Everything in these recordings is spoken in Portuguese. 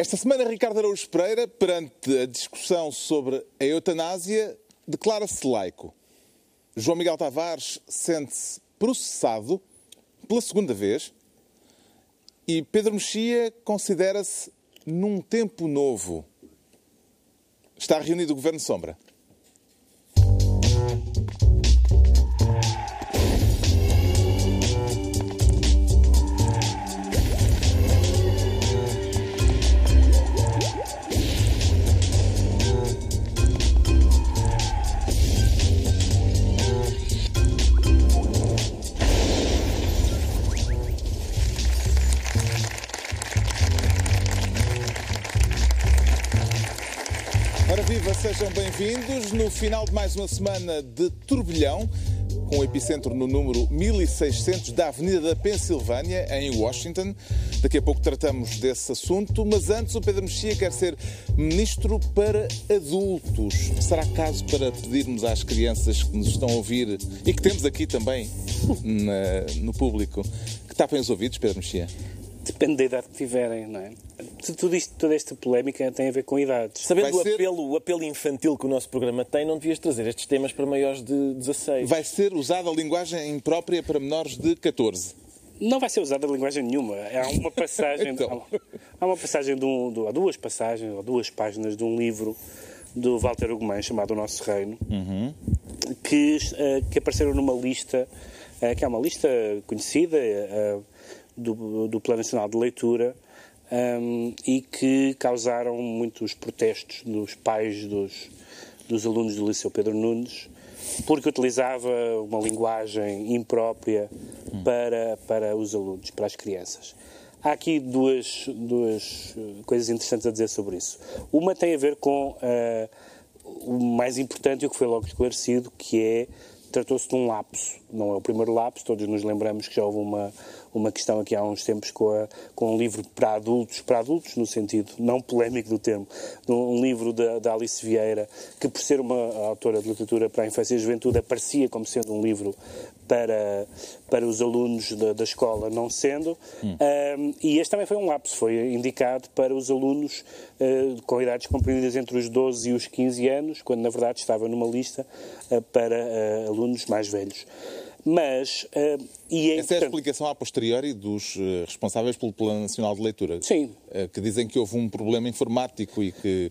Esta semana, Ricardo Araújo Pereira, perante a discussão sobre a eutanásia, declara-se laico. João Miguel Tavares sente-se processado pela segunda vez e Pedro Mexia considera-se num tempo novo. Está reunido o Governo Sombra. Sejam bem-vindos no final de mais uma semana de turbilhão, com o epicentro no número 1600 da Avenida da Pensilvânia, em Washington. Daqui a pouco tratamos desse assunto, mas antes o Pedro Mexia quer ser ministro para adultos. Será caso para pedirmos às crianças que nos estão a ouvir e que temos aqui também na- no público que tapem os ouvidos, Pedro Mexia? Depende da idade que tiverem, não é? Tudo isto, toda esta polémica tem a ver com idades. Sabendo o ser- apelo, o apelo infantil que o nosso programa tem, não devias trazer estes temas para maiores de 16. Vai ser usada a linguagem imprópria para menores de 14. Não vai ser usada linguagem nenhuma. Há uma passagem, Então. há uma passagem de um, de- há duas passagens ou duas páginas de um livro do Walter Ugumãe chamado O Nosso Reino, que, eh, que apareceram numa lista, eh, que é uma lista conhecida eh, do, do Plano Nacional de Leitura ehm, e que causaram muitos protestos dos pais dos, dos alunos do Liceu Pedro Nunes porque utilizava uma linguagem imprópria para, para os alunos, para as crianças. Há aqui duas, duas eh, coisas interessantes a dizer sobre isso. Uma tem a ver com eh, o mais importante e o que foi logo esclarecido, que é tratou-se de um lapso. Não é o primeiro lapso, todos nos lembramos que já houve uma, uma questão aqui há uns tempos com, a, com um livro para adultos, para adultos no sentido não polémico do termo, um livro da, da Alice Vieira, que por ser uma autora de literatura para a infância e a juventude aparecia como sendo um livro para, para os alunos da, da escola, não sendo. Um, e este também foi um lapso, foi indicado para os alunos uh, com idades compreendidas entre os 12 e os 15 anos, quando na verdade estava numa lista uh, para uh, alunos mais velhos. Mas, uh, e é Essa é a explicação a posteriori dos eh, responsáveis pelo Plano Nacional de Leitura. Sim. Eh, Que dizem que houve um problema informático e que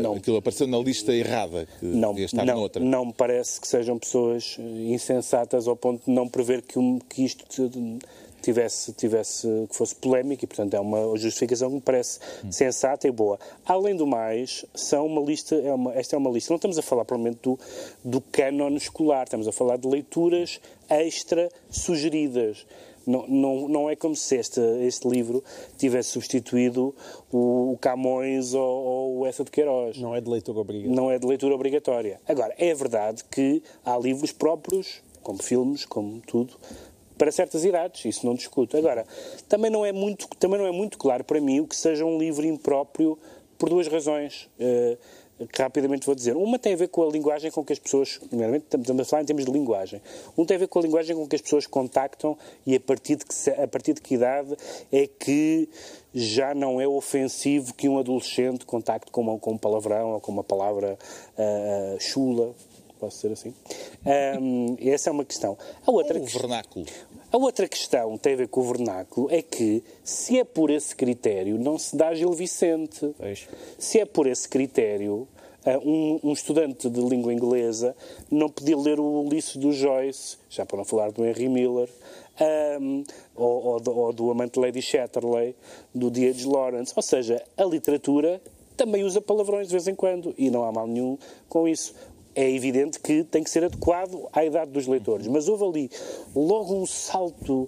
Não. aquilo apareceu na lista errada, que não, devia estar não, noutra. não me parece que sejam pessoas insensatas ao ponto de não prever que, um- que isto te- tivesse, tivesse, que fosse polémico e, portanto, é uma justificação que me parece sensata e boa. Além do mais, são uma lista, é uma, esta é uma lista, não estamos a falar provavelmente do, do cânon escolar, estamos a falar de leituras extra sugeridas. Não, não, não é como se este, este livro tivesse substituído o, o Camões ou, ou o Essa de Queiroz Não é de leitura obrigatória. não é de leitura obrigatória. Agora, é verdade que há livros próprios, como filmes, como tudo, para certas idades, isso não discuto. Agora, também não é muito, também não é muito claro para mim o que seja um livro impróprio por duas razões. que rapidamente vou dizer. Uma tem a ver com a linguagem com que as pessoas, primeiramente estamos a falar em termos de linguagem, um tem a ver com a linguagem com que as pessoas contactam e a partir de que, a partir de que idade é que já não é ofensivo que um adolescente contacte com, uma, com um palavrão ou com uma palavra ah, chula, posso dizer assim. Ahm, essa é uma questão. A outra Um vernáculo. A outra questão tem a ver com o vernáculo é que, se é por esse critério, não se dá Gil Vicente. Pois. Se é por esse critério, ah, um, um estudante de língua inglesa não podia ler o Ulisses do Joyce, já para não falar do Henry Miller, ahm, ou, ou do, ou do amante Lady Chatterley, do D.H. Lawrence. Ou seja, a literatura também usa palavrões de vez em quando e não há mal nenhum com isso. É evidente que tem que ser adequado à idade dos leitores, mas houve ali logo um salto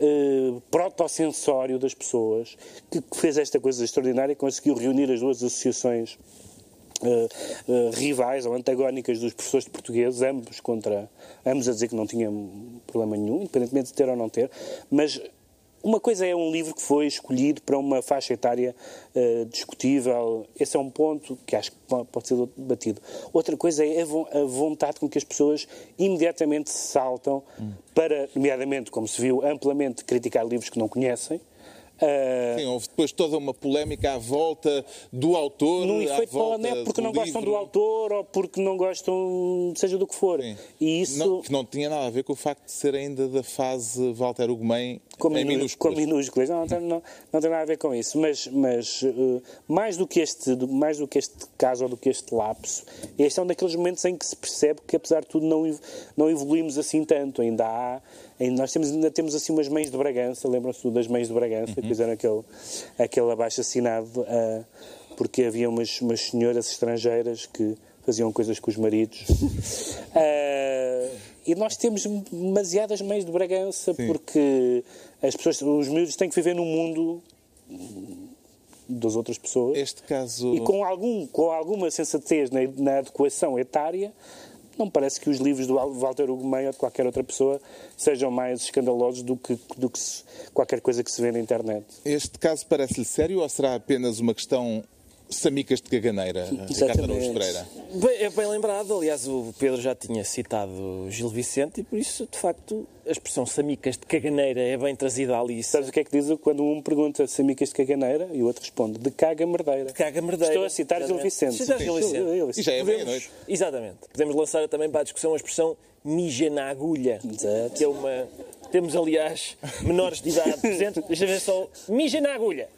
eh, protosensório das pessoas que fez esta coisa extraordinária e conseguiu reunir as duas associações eh, eh, rivais ou antagónicas dos professores de português, ambos contra, ambos a dizer que não tinham problema nenhum, independentemente de ter ou não ter, mas uma coisa é um livro que foi escolhido para uma faixa etária eh, discutível, esse é um ponto que acho que po- pode ser debatido. Outra coisa é a vo- a vontade com que as pessoas imediatamente saltam para, nomeadamente, como se viu, amplamente criticar livros que não conhecem, Uh, Sim, houve depois toda uma polémica à volta do autor. num à efeito net porque não gostam livro. do autor ou porque não gostam, seja do que for. Sim. E isso. Não, que não tinha nada a ver com o facto de ser ainda da fase Walter Ugumem com, em minú- minúsculas. com minúsculas. Não, não, tem- não, não tem nada a ver com isso. Mas, mas eh, mais, do que este, mais do que este caso ou do que este lapso, este é um daqueles momentos em que se percebe que, apesar de tudo, não, não evoluímos assim tanto. Ainda há. Nós temos, ainda temos assim umas mães de Bragança, lembram-se das mães de Bragança, que fizeram aquele, aquele abaixo assinado eh, porque havia umas, umas senhoras estrangeiras que faziam coisas com os maridos. Eh, e nós temos demasiadas mães de Bragança porque as pessoas, os miúdos têm que viver no mundo das outras pessoas Este caso. e com, algum, com alguma sensatez na, na adequação etária, não parece que os livros do Al- Walter Ugumem ou de qualquer outra pessoa sejam mais escandalosos do que, do que se- qualquer coisa que se vê na internet. Este caso parece-lhe sério ou será apenas uma questão samicas de caganeira, Ricardo Exatamente. Araújo Pereira? Bem, é bem lembrado, aliás, o Pedro já tinha citado Gil Vicente e por isso, de facto, a expressão samicas de caganeira é bem trazida ali. Sabes o que é que diz quando um pergunta se amicas de caganeira e o outro responde de caga merdeira? Caga merdeira. Estou a citar Gil. Vicente. Citar Gil Vicente. E já é Podemos- meia-noite. Exatamente. Podemos lançar também para a discussão a expressão mija na agulha. Exato. Que é uma... Temos, aliás, menores de idade presentes. Deixa eu ver só. Mija na agulha.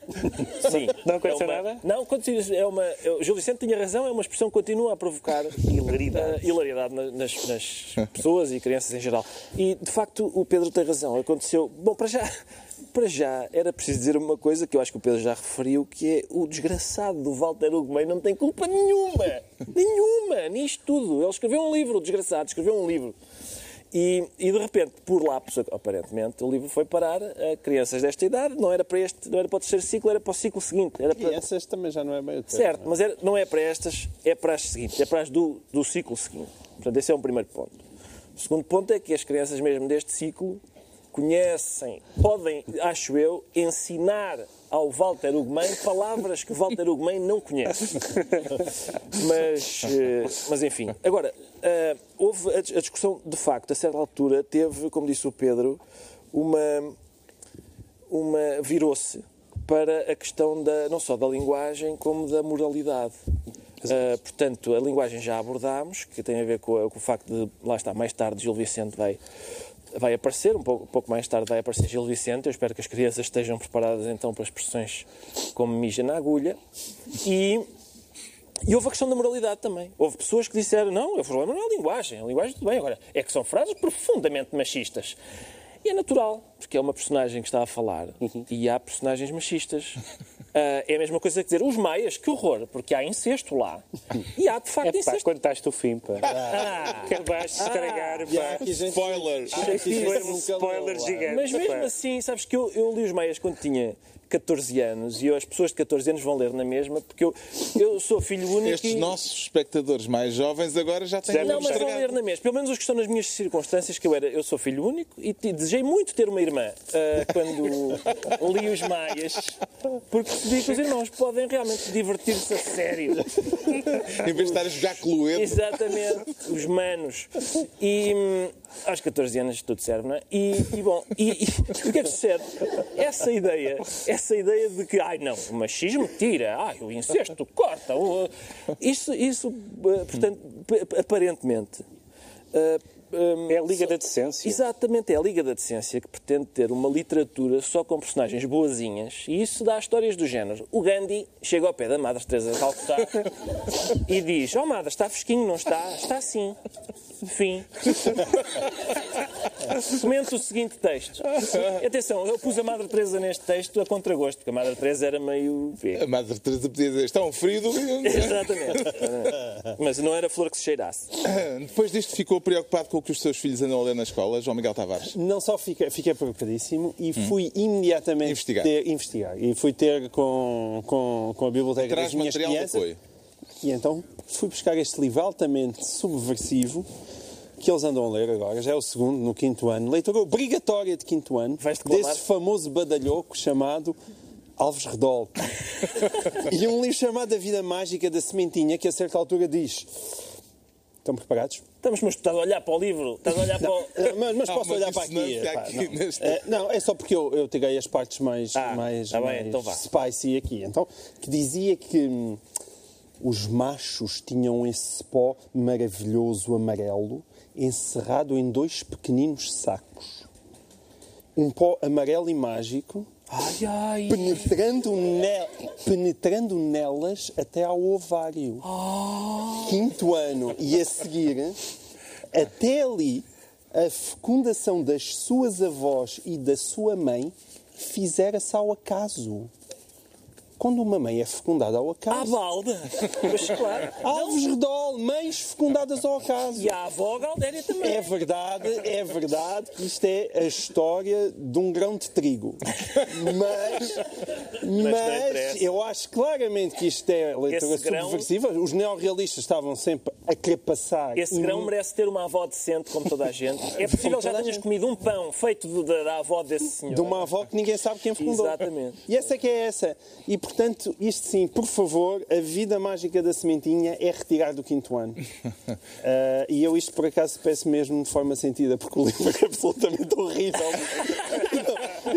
Sim. Não aconteceu É uma- nada? Não, aconteceu- é uma... O Gil Vicente tinha razão, é uma expressão que continua a provocar Hilaridade. eh, hilaridade na- nas, nas pessoas e crianças em geral. E, de facto, o Pedro tem razão. Aconteceu... Bom, para já... Para já, era preciso dizer uma coisa que eu acho que o Pedro já referiu, que é o desgraçado do Walter Ugumem não tem culpa nenhuma. nenhuma, nisto tudo. Ele escreveu um livro, o desgraçado, escreveu um livro. E, e de repente, por lapso, aparentemente, o livro foi parar a crianças desta idade. Não era para este, não era para o terceiro ciclo, era para o ciclo seguinte. Era para... E essas também já não é bem o termo, Certo, é? mas era- não é para estas, é para as seguintes, é para as do, do ciclo seguinte. Portanto, esse é um primeiro ponto. O segundo ponto é que as crianças mesmo deste ciclo conhecem, podem, acho eu, ensinar ao Walter Ugumem palavras que Walter Ugumem não conhece. Mas, eh, mas enfim. Agora, eh, houve a dis- a discussão, de facto, a certa altura, teve, como disse o Pedro, uma, uma virou-se para a questão da, não só da linguagem como da moralidade. Ah, portanto, a linguagem já abordámos, que tem a ver com, a- com o facto de, lá está, mais tarde Gil Vicente vai, vai aparecer, um pouco, pouco mais tarde vai aparecer Gil Vicente. Eu espero que as crianças estejam preparadas então para expressões como mija na agulha. E, e houve a questão da moralidade também. Houve pessoas que disseram, não, o problema não é a linguagem, a linguagem tudo bem, agora é que são frases profundamente machistas. E é natural, porque é uma personagem que está a falar e há personagens machistas. Ah, é a mesma coisa que dizer os maias, que horror, porque há incesto lá. E há de facto É pá, incesto. quando estás tu fim, pá. Ah, Acabaste de estragar, E há pá. aqui gente- Spoiler! há aqui gente Foi que um nunca spoiler gigante. mas mesmo pá. assim, sabes que eu, eu li os maias quando tinha 14 anos e as pessoas de 14 anos vão ler na mesma, porque eu, eu sou filho único Estes e... nossos espectadores mais jovens agora já têm Não, mas vão ler na mesma. Pelo menos os que estão nas minhas circunstâncias, que eu era, eu sou filho único e desejei muito ter uma irmã ah, quando li os Maias, porque percebi que os irmãos podem realmente divertir-se a sério. Em vez de estar a jogar cluedo. Exatamente, os manos. E hum, aos 14 anos tudo serve, não é? E, e bom, e, e o que é que sucede? Essa ideia, essa ideia de que, ai não, o machismo tira, ai, o incesto corta, isso, isso eh, portanto, aparentemente. eh, hum, É a Liga da Decência. Exatamente, é a Liga da Decência que pretende ter uma literatura só com personagens boazinhas e isso dá histórias do género. O Gandhi chega ao pé da Madre Teresa de Calcutá e diz: Oh Madre, está fresquinho, não está? Está assim. Fim. Comente o seguinte texto. Atenção, eu pus a Madre Teresa neste texto a contragosto, porque a Madre Teresa era meio. A Madre Teresa podia dizer, está um frio do Exatamente. Mas não era flor que se cheirasse. Depois disto ficou preocupado com que os seus filhos andam a ler na escola, João Miguel Tavares? Não só fiquei, fiquei preocupadíssimo e fui imediatamente Investigar. ter- investigar. E fui ter com, com, com a biblioteca Traz das minhas material de crianças. apoio. E então fui buscar este livro altamente subversivo que eles andam a ler agora, já é o segundo, no quinto ano. Leitura obrigatória de quinto ano, desse famoso badalhoco chamado Alves Redol. e um livro chamado A Vida Mágica da Sementinha, que a certa altura diz Estão preparados? Estamos, mas estás a olhar para o livro, estás a olhar para o... Mas, mas posso olhar para aqui? dissonância epá, aqui não. neste- Eh, não, é só porque eu, eu tirei as partes mais, Ah, mais, tá bem, mais então vá. spicy aqui. Então, que dizia que hum, os machos tinham esse pó maravilhoso amarelo encerrado em dois pequeninos sacos. Um pó amarelo e mágico Ai, ai. penetrando, ne- penetrando nelas até ao ovário. Quinto ano. E a seguir, até ali, a fecundação das suas avós e da sua mãe fizera-se ao acaso. Quando uma mãe é fecundada ao À acaso. balda. Mas claro. Alves Redol, mães fecundadas ao acaso. E a avó Galdéria também. É verdade, é verdade que isto é a história de um grão de trigo. Mas, mas eu acho claramente que isto é leitura Esse grão- subversiva. Os neorrealistas estavam sempre a crepassar. Esse e- grão merece ter uma avó decente, como toda a gente. É possível já toda a tenhas gente. comido um pão feito da, da avó desse senhor. de uma avó que ninguém sabe quem fecundou. Exatamente. E essa é que é essa. E, portanto, isto sim, por favor, a vida mágica da sementinha é retirar do quinto ano. Ah, e eu isto, por acaso, peço mesmo de forma sentida, porque o livro é absolutamente horrível.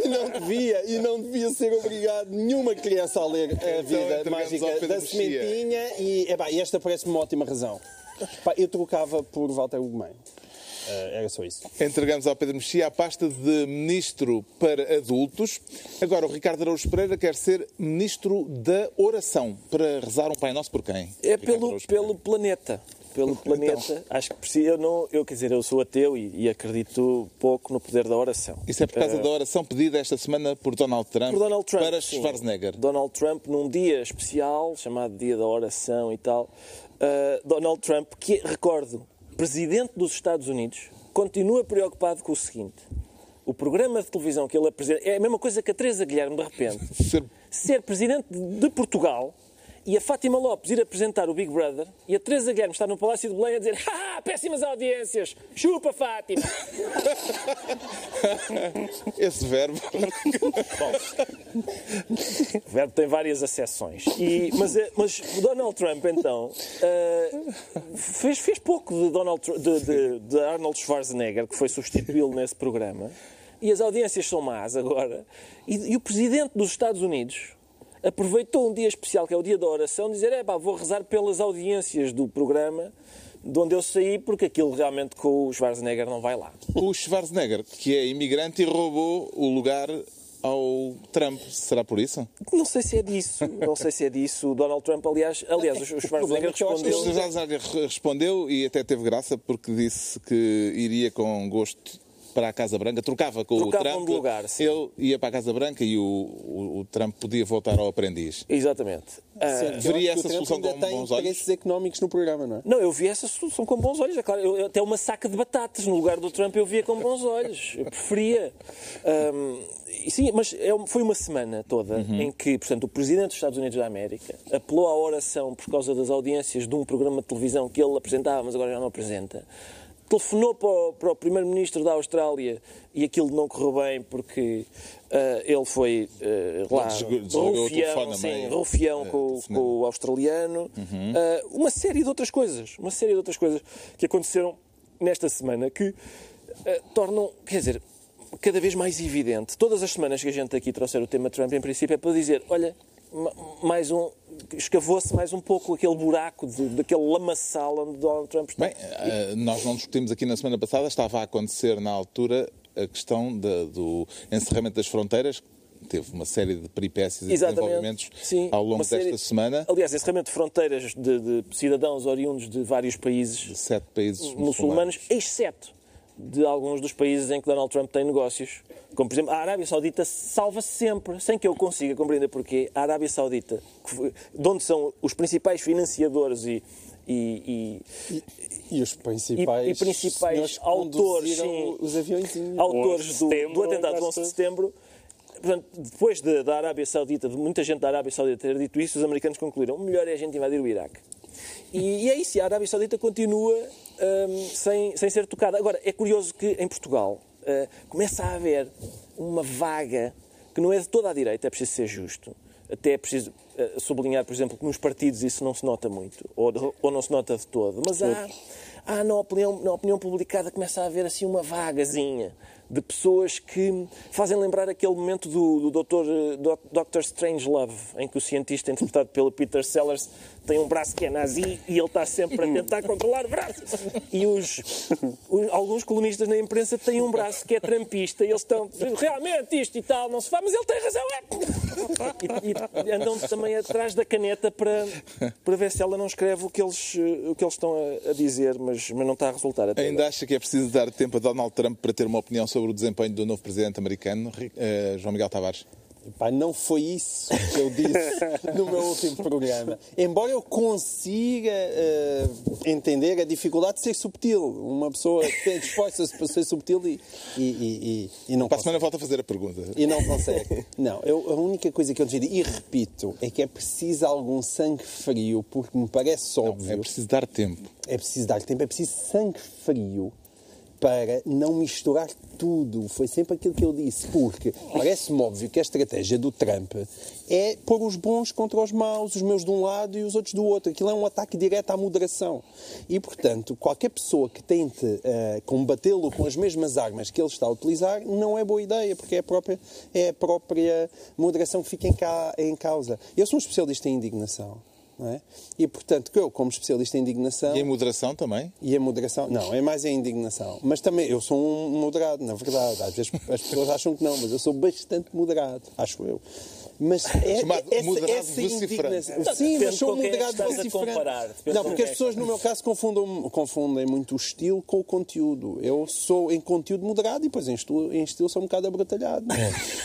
E não, devia, e não devia ser obrigado nenhuma criança a ler a Então, vida ao mágica da sementinha. E, epá, esta parece-me uma ótima razão. Pá, eu trocava por Walter Ugumem. Ah, era só isso. Entregamos ao Pedro Mexia a pasta de Ministro para Adultos. Agora, o Ricardo Araújo Pereira quer ser Ministro da Oração, para rezar um Pai Nosso por quem? É pelo, pelo planeta. Pelo planeta. Acho que precisa. Eu, não, eu, quer dizer, eu sou ateu e, e acredito pouco no poder da oração. Isso é por causa Eh, da oração pedida esta semana por Donald Trump, por Donald Trump. para sim. Schwarzenegger. Donald Trump, num dia especial, chamado Dia da Oração e tal. uh, Donald Trump, que, recordo, presidente dos Estados Unidos, continua preocupado com o seguinte. O programa de televisão que ele apresenta é a mesma coisa que a Teresa Guilherme, de repente, Ser- ser presidente de Portugal e a Fátima Lopes ir apresentar o Big Brother e a Teresa Guilherme estar no Palácio de Belém a dizer ah, péssimas audiências, chupa Fátima. Esse verbo. O verbo tem várias acessões. E, mas, eh, mas o Donald Trump, então, eh, fez, fez pouco de, Donald, de, de- de Arnold Schwarzenegger, que foi substituí-lo nesse programa. E as audiências são más agora. E, e o presidente dos Estados Unidos aproveitou um dia especial, que é o dia da oração, dizer: é pá, vou rezar pelas audiências do programa de onde eu saí, porque aquilo realmente com o Schwarzenegger não vai lá. O Schwarzenegger, que é imigrante e roubou o lugar ao Trump. Será por isso? Não sei se é disso. Não sei se é disso. O Donald Trump, aliás, aliás o Schwarzenegger é respondeu. O Schwarzenegger respondeu e até teve graça porque disse que iria com gosto para a Casa Branca, trocava com Trocavam o Trump. lugar, sim. Ele ia para a Casa Branca e o, o- o Trump podia voltar ao aprendiz. Exatamente. Ah, Eu veria essa solução ainda com tem bons olhos? interesses económicos no programa, não é? não, eu vi essa solução com bons olhos. É claro, eu, até uma saca de batatas no lugar do Trump eu via com bons olhos. Eu preferia. E sim, mas é um- foi uma semana toda Uhum. em que, portanto, o Presidente dos Estados Unidos da América apelou à oração por causa das audiências de um programa de televisão que ele apresentava, mas agora já não apresenta. Telefonou para o, para o Primeiro-Ministro da Austrália e aquilo não correu bem porque ah, ele foi ah, lá rufião, sim, rufião É, com, com o australiano, Ah, uma série de outras coisas, uma série de outras coisas que aconteceram nesta semana que tornam, quer dizer, cada vez mais evidente. Todas as semanas que a gente aqui trouxer o tema Trump, em princípio, é para dizer, olha, mais um, escavou-se mais um pouco aquele buraco, de, daquele lamaçal onde Donald Trump está. Bem, eh, nós não discutimos aqui na semana passada, estava a acontecer na altura a questão da- do encerramento das fronteiras. Teve uma série de peripécias e desenvolvimentos Sim, ao longo série- desta semana. Aliás, encerramento de fronteiras de, de cidadãos oriundos de vários países Sete países muçulmanos, muçulmanos. exceto de alguns dos países em que Donald Trump tem negócios. Como, por exemplo, a Arábia Saudita salva-se sempre, sem que eu consiga compreender porquê. A Arábia Saudita, de onde são os principais financiadores e, e- e- E os principais, E- e principais autores, sim. os aviõezinhos. autores do, setembro, do atentado de quase 11 de setembro. Portanto, depois de- da Arábia Saudita, de muita gente da Arábia Saudita ter dito isso, os americanos concluíram o melhor é a gente invadir o Iraque. E, e é isso, e a Arábia Saudita continua hum, sem, sem ser tocada. Agora, é curioso que em Portugal uh, começa a haver uma vaga que não é de toda a direita, é preciso ser justo. Até é preciso uh, sublinhar, por exemplo, que nos partidos isso não se nota muito, ou, ou não se nota de todo. Mas há, Ah, na opinião, na opinião publicada começa a haver assim uma vagazinha de pessoas que fazem lembrar aquele momento do, do Dr. Dr. Strangelove, em que o cientista interpretado pelo Peter Sellers tem um braço que é nazi e ele está sempre a tentar controlar o braço. E os, os, alguns colunistas na imprensa têm um braço que é trampista e eles estão realmente isto e tal, não se faz, mas ele tem razão. É. E, e andam também atrás da caneta para, para ver se ela não escreve o que eles, o que eles estão a, a dizer, mas, mas não está a resultar. Ainda acha que é preciso dar tempo a Donald Trump para ter uma opinião sobre o desempenho do novo presidente americano, uh, João Miguel Tavares? Epá, não foi isso que eu disse no meu último programa. Embora eu consiga uh, entender a dificuldade de ser subtil. Uma pessoa que tem disposta para ser subtil e, e, e, e não Para a semana volta a fazer a pergunta. E não consegue. Não, eu, a única coisa que eu digo, e repito, é que é preciso algum sangue frio, porque me parece óbvio. Não, é preciso dar tempo. É preciso dar tempo, é preciso sangue frio para não misturar tudo. Foi sempre aquilo que eu disse, porque parece-me óbvio que a estratégia do Trump é pôr os bons contra os maus, os meus de um lado e os outros do outro. Aquilo é um ataque direto à moderação. E, portanto, qualquer pessoa que tente uh, combatê-lo com as mesmas armas que ele está a utilizar não é boa ideia, porque é a própria, é a própria moderação que fica em, ca em causa. Eu sou um especialista em indignação. É? E, portanto, eu, como especialista em indignação. E em moderação também? E em moderação. Não, é mais em indignação. Mas também, eu sou um moderado, na verdade. Às vezes as pessoas acham que não, mas eu sou bastante moderado, acho eu. Mas é, Chamado essa, moderado essa indignação. Não, Sim, mas sou é moderado comparar, depende Não, porque as é pessoas, no meu caso, confundem, confundem muito o estilo com o conteúdo. Eu sou em conteúdo moderado e depois em estilo, em estilo sou um bocado abrutalhado.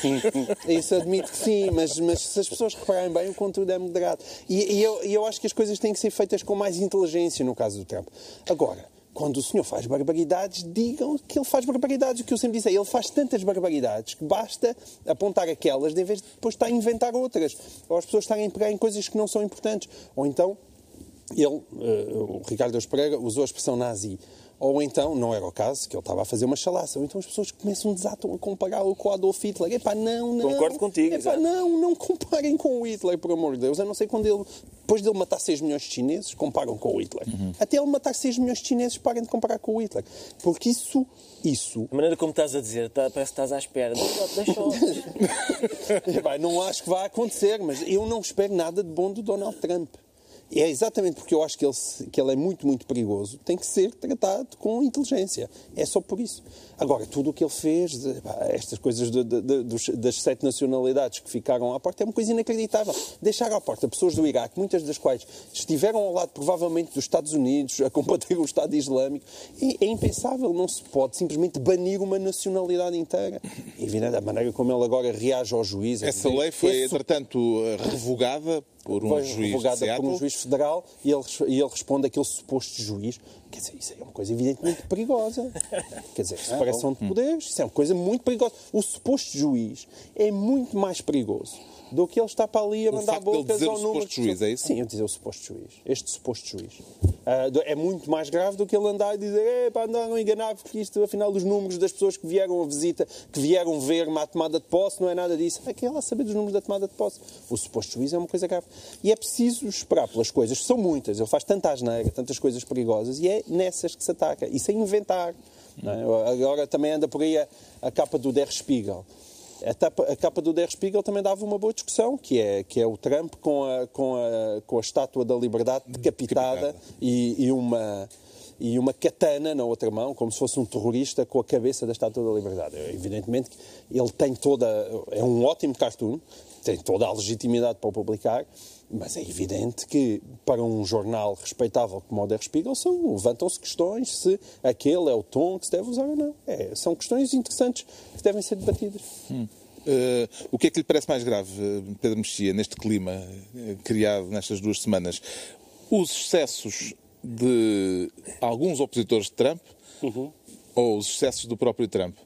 Isso admito que sim, mas, mas se as pessoas repararem bem, o conteúdo é moderado. E, e eu, e eu acho que as coisas têm que ser feitas com mais inteligência no caso do Trump. Agora, quando o senhor faz barbaridades, digam que ele faz barbaridades. O que eu sempre disse é ele faz tantas barbaridades que basta apontar aquelas de vez de depois estar a inventar outras. Ou as pessoas estarem a pegar em coisas que não são importantes. Ou então, ele, uh, o Ricardo Pereira, usou a expressão nazi. Ou então, não era o caso, que ele estava a fazer uma chalaça. Ou então as pessoas começam desatam a compará-lo com o Adolf Hitler. Epá, não, não. Concordo contigo, Epá, exato. não, não comparem com o Hitler, por amor de Deus. A não ser quando ele, depois dele matar 6 milhões de chineses, comparam com o Hitler. Até ele matar 6 milhões de chineses, parem de comparar com o Hitler. Porque isso, isso... A maneira como estás a dizer, tá- parece que estás à espera. Deixa, deixa, Epá, não acho que vai acontecer, mas eu não espero nada de bom do Donald Trump. E é exatamente porque eu acho que ele, que ele é muito, muito perigoso, tem que ser tratado com inteligência. É só por isso. Agora, tudo o que ele fez, de- pá, estas coisas de- de- de- dos- das sete nacionalidades que ficaram à porta, é uma coisa inacreditável. Deixar à porta pessoas do Iraque, muitas das quais estiveram ao lado, provavelmente, dos Estados Unidos, a combater o Estado Islâmico, é, é impensável. Não se pode simplesmente banir uma nacionalidade inteira. E, evidente, a maneira como ele agora reage ao juiz... é Essa dizer, lei foi, esse entretanto, revogada por um foi juiz revogada por um juiz federal e ele, e ele responde àquele suposto juiz. Quer dizer, isso é uma coisa evidentemente perigosa. Quer dizer, separação de poderes, isso é uma coisa muito perigosa. O suposto juiz é muito mais perigoso do que ele está para ali a mandar bocas ao o número suposto juiz, é isso? Sim, eu dizer o suposto juiz. Este suposto juiz. Do- é muito mais grave do que ele andar e dizer é para andar a enganar porque isto, afinal, os números das pessoas que vieram a visita, que vieram ver uma tomada de posse, não é nada disso. É que é lá saber dos números da tomada de posse. O suposto juiz é uma coisa grave. E é preciso esperar pelas coisas, são muitas. Ele faz tanta asneira, tantas coisas perigosas, e é nessas que se ataca. E sem inventar. é? Agora também anda por aí a, a capa do Der Spiegel. A, tapa- a capa do Der Spiegel também dava uma boa discussão, que é, que é o Trump com a, com a, com a estátua da liberdade decapitada Decapitada. e, e uma e uma katana na outra mão, como se fosse um terrorista com a cabeça da Estátua da Liberdade. Evidentemente que ele tem toda. É um ótimo cartoon, tem toda a legitimidade para o publicar, mas é evidente que para um jornal respeitável como o Der Spiegel são- levantam-se questões se aquele é o tom que se deve usar ou não. É, são questões interessantes que devem ser debatidas. Eh, o que é que lhe parece mais grave, eh, Pedro Mexia, neste clima eh, criado nestas duas semanas? Os excessos de alguns opositores de Trump ou os excessos do próprio Trump?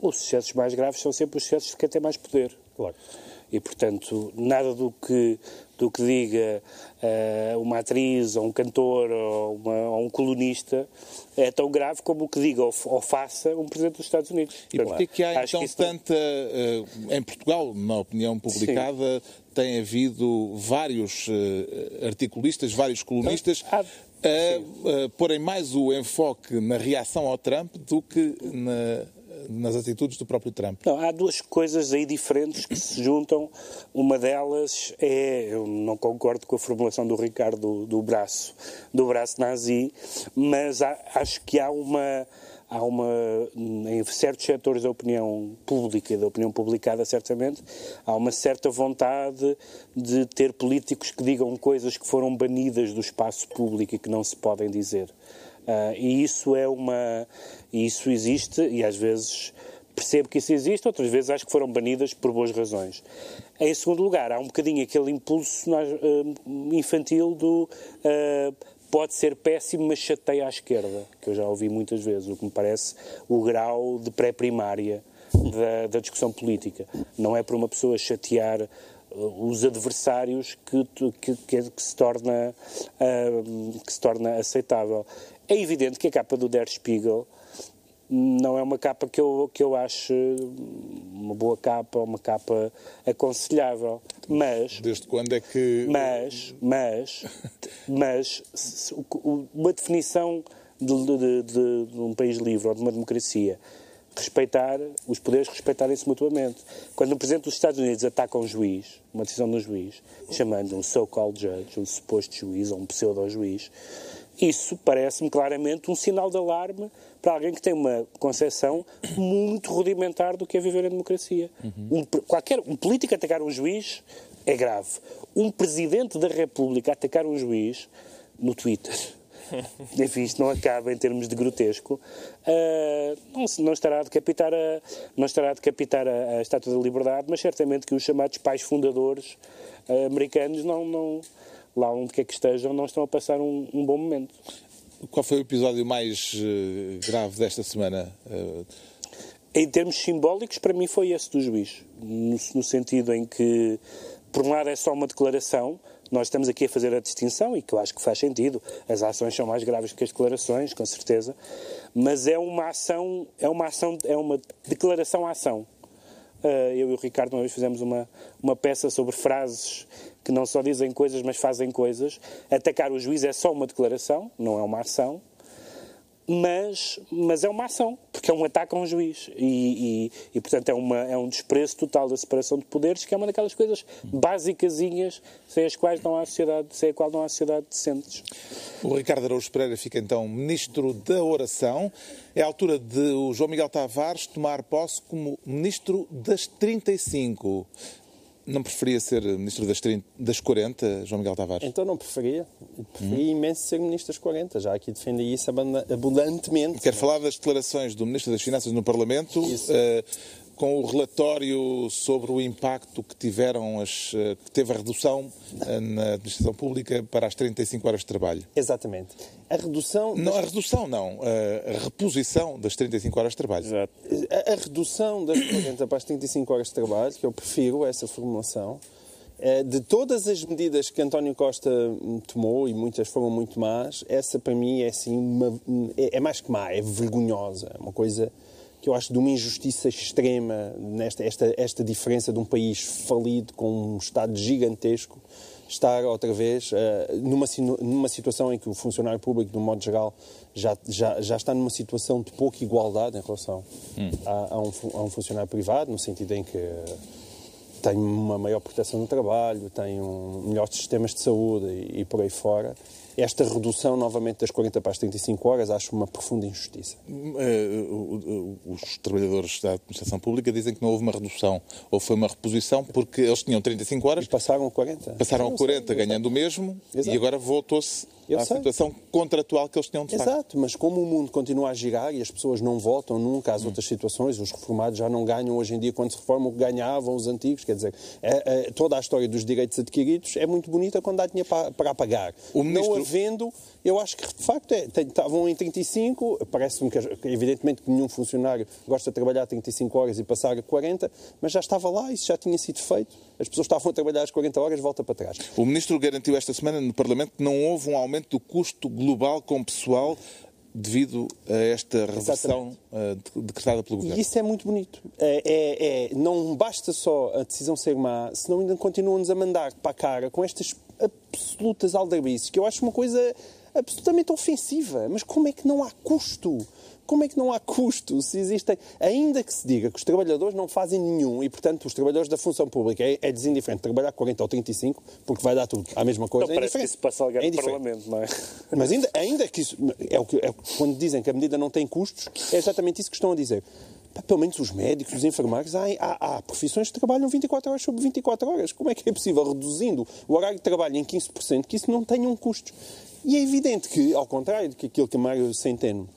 Os sucessos mais graves são sempre os sucessos de quem tem mais poder. Claro. E, portanto, nada do que, do que diga eh, uma atriz, ou um cantor, ou, uma- ou um colunista é tão grave como o que diga ou, ou faça um Presidente dos Estados Unidos. E porquê que há então não- tanta. eh, em Portugal, na opinião publicada, tem havido vários eh, articulistas, vários colunistas Há- a, a porem mais o enfoque na reação ao Trump do que na, nas atitudes do próprio Trump. Não, há duas coisas aí diferentes que se juntam. Uma delas é, eu não concordo com a formulação do Ricardo do braço, do braço nazi, mas há, acho que há uma há uma, em certos setores da opinião pública da opinião publicada, certamente, há uma certa vontade de ter políticos que digam coisas que foram banidas do espaço público e que não se podem dizer. Uh, e isso é uma. Isso existe e às vezes percebo que isso existe, outras vezes acho que foram banidas por boas razões. Em segundo lugar, há um bocadinho aquele impulso uh, infantil do uh, pode ser péssimo, mas chateia à esquerda, que eu já ouvi muitas vezes, o que me parece o grau de pré-primária da, da, discussão política. Não é para uma pessoa chatear os adversários que, que, que se torna, uh, que se torna aceitável. É evidente que a capa do Der Spiegel não é uma capa que eu, que eu acho uma boa capa, uma capa aconselhável. Mas. Desde quando é que. Mas, mas, mas, uma definição de, de, de, de um país livre ou de uma democracia respeitar, os poderes respeitarem-se mutuamente. Quando o Presidente dos Estados Unidos ataca um juiz, uma decisão de um juiz, chamando um so-called judge, um suposto juiz ou um pseudo-juiz, isso parece-me claramente um sinal de alarme para alguém que tem uma concepção muito rudimentar do que é viver em democracia. Uhum. Um, qualquer, um político atacar um juiz é grave. Um presidente da República atacar um juiz no Twitter. Enfim, isto não acaba em termos de grotesco. Uh, não, não, estará a decapitar, a, não estará a, decapitar a, a Estátua da Liberdade, mas certamente que os chamados pais fundadores uh, americanos não, não, lá onde quer que estejam, não estão a passar um, um bom momento. Qual foi o episódio mais uh, grave desta semana? Uh... Em termos simbólicos, para mim foi esse do juiz. No, no, sentido em que, por um lado, é só uma declaração. Nós estamos aqui a fazer a distinção e que eu acho que faz sentido. As ações são mais graves que as declarações, com certeza. Mas é uma ação, é uma ação, é uma declaração-ação. Uh, eu e o Ricardo uma vez fizemos uma, uma peça sobre frases que não só dizem coisas, mas fazem coisas. Atacar o juiz é só uma declaração, não é uma ação mas, mas é uma ação, porque é um ataque a um juiz. E, e, e, portanto, é, uma, é um desprezo total da separação de poderes, que é uma daquelas coisas básicasinhas sem as quais não há sociedade, sem a qual não há sociedade decentes. O Ricardo Araújo Pereira fica então ministro da oração. É a altura de o João Miguel Tavares tomar posse como ministro das 35. Não preferia ser ministro das, 30, das 40, João Miguel Tavares? Então não preferia. Preferia hum. imenso ser ministro das 40. Já aqui defendi isso abundantemente. Quero falar das declarações do Ministro das Finanças no Parlamento. Isso. Uh, com o relatório sobre o impacto que tiveram as, eh, que teve a redução eh, na administração pública para as 35 horas de trabalho. Exatamente. A redução. Não, a redução não. A reposição das 35 horas de trabalho. Exato. A, a redução das 40 para as 35 horas de trabalho, que eu prefiro essa formulação, eh, de todas as medidas que António Costa tomou, e muitas foram muito más, essa para mim é assim uma, é, é mais que má, é vergonhosa. É uma coisa que eu acho de uma injustiça extrema nesta esta, esta diferença de um país falido com um Estado gigantesco estar outra vez uh, numa, numa situação em que o funcionário público, de um modo geral, já, já, já está numa situação de pouca igualdade em relação hum. a, a, um, a, um, funcionário privado, no sentido em que tem uma maior proteção no trabalho, tem um, melhores sistemas de saúde e, e por aí fora. Esta redução, novamente, das 40 para as 35 horas, acho uma profunda injustiça. Eh, os trabalhadores da administração pública dizem que não houve uma redução, ou foi uma reposição, porque eles tinham 35 horas. E passaram a 40. Passaram a 40, sei, ganhando o mesmo, Exato. e agora voltou-se à sei. situação contratual que eles tinham de Exato, facto. mas como o mundo continua a girar e as pessoas não voltam nunca às hum. outras situações, os reformados já não ganham hoje em dia quando se reformam o que ganhavam os antigos, quer dizer, é, é, toda a história dos direitos adquiridos é muito bonita quando há dinheiro para, para pagar. O ministro... Não havendo, eu acho que de facto é, estavam em 35, parece-me que evidentemente que nenhum funcionário gosta de trabalhar 35 horas e passar a 40, mas já estava lá, isso já tinha sido feito. As pessoas estavam a trabalhar às 40 horas, volta para trás. O Ministro garantiu esta semana no Parlamento que não houve um aumento do custo global com pessoal devido a esta reversão uh, decretada pelo Governo. E isso é muito bonito. É, é, é, não basta só a decisão ser má, senão ainda continuam-nos a mandar para a cara com estas absolutas aldrabices, que eu acho uma coisa absolutamente ofensiva. Mas como é que não há custo? Como é que não há custo se existem, ainda que se diga que os trabalhadores não fazem nenhum e, portanto, os trabalhadores da função pública é, é desindiferente trabalhar 40 ou 35 porque vai dar tudo à mesma coisa. Então, é parece que isso passa alguém É no. Parlamento, não é? Mas ainda, ainda que isso. É o que, é, quando dizem que a medida não tem custos, é exatamente isso que estão a dizer. Pá, Pelo menos os médicos, os enfermeiros, há, há, há profissões que trabalham 24 horas sobre 24 horas. Como é que é possível, reduzindo o horário de trabalho em 15%, que isso não tenha um custo? E é evidente que, ao contrário do que aquilo que Mário Centeno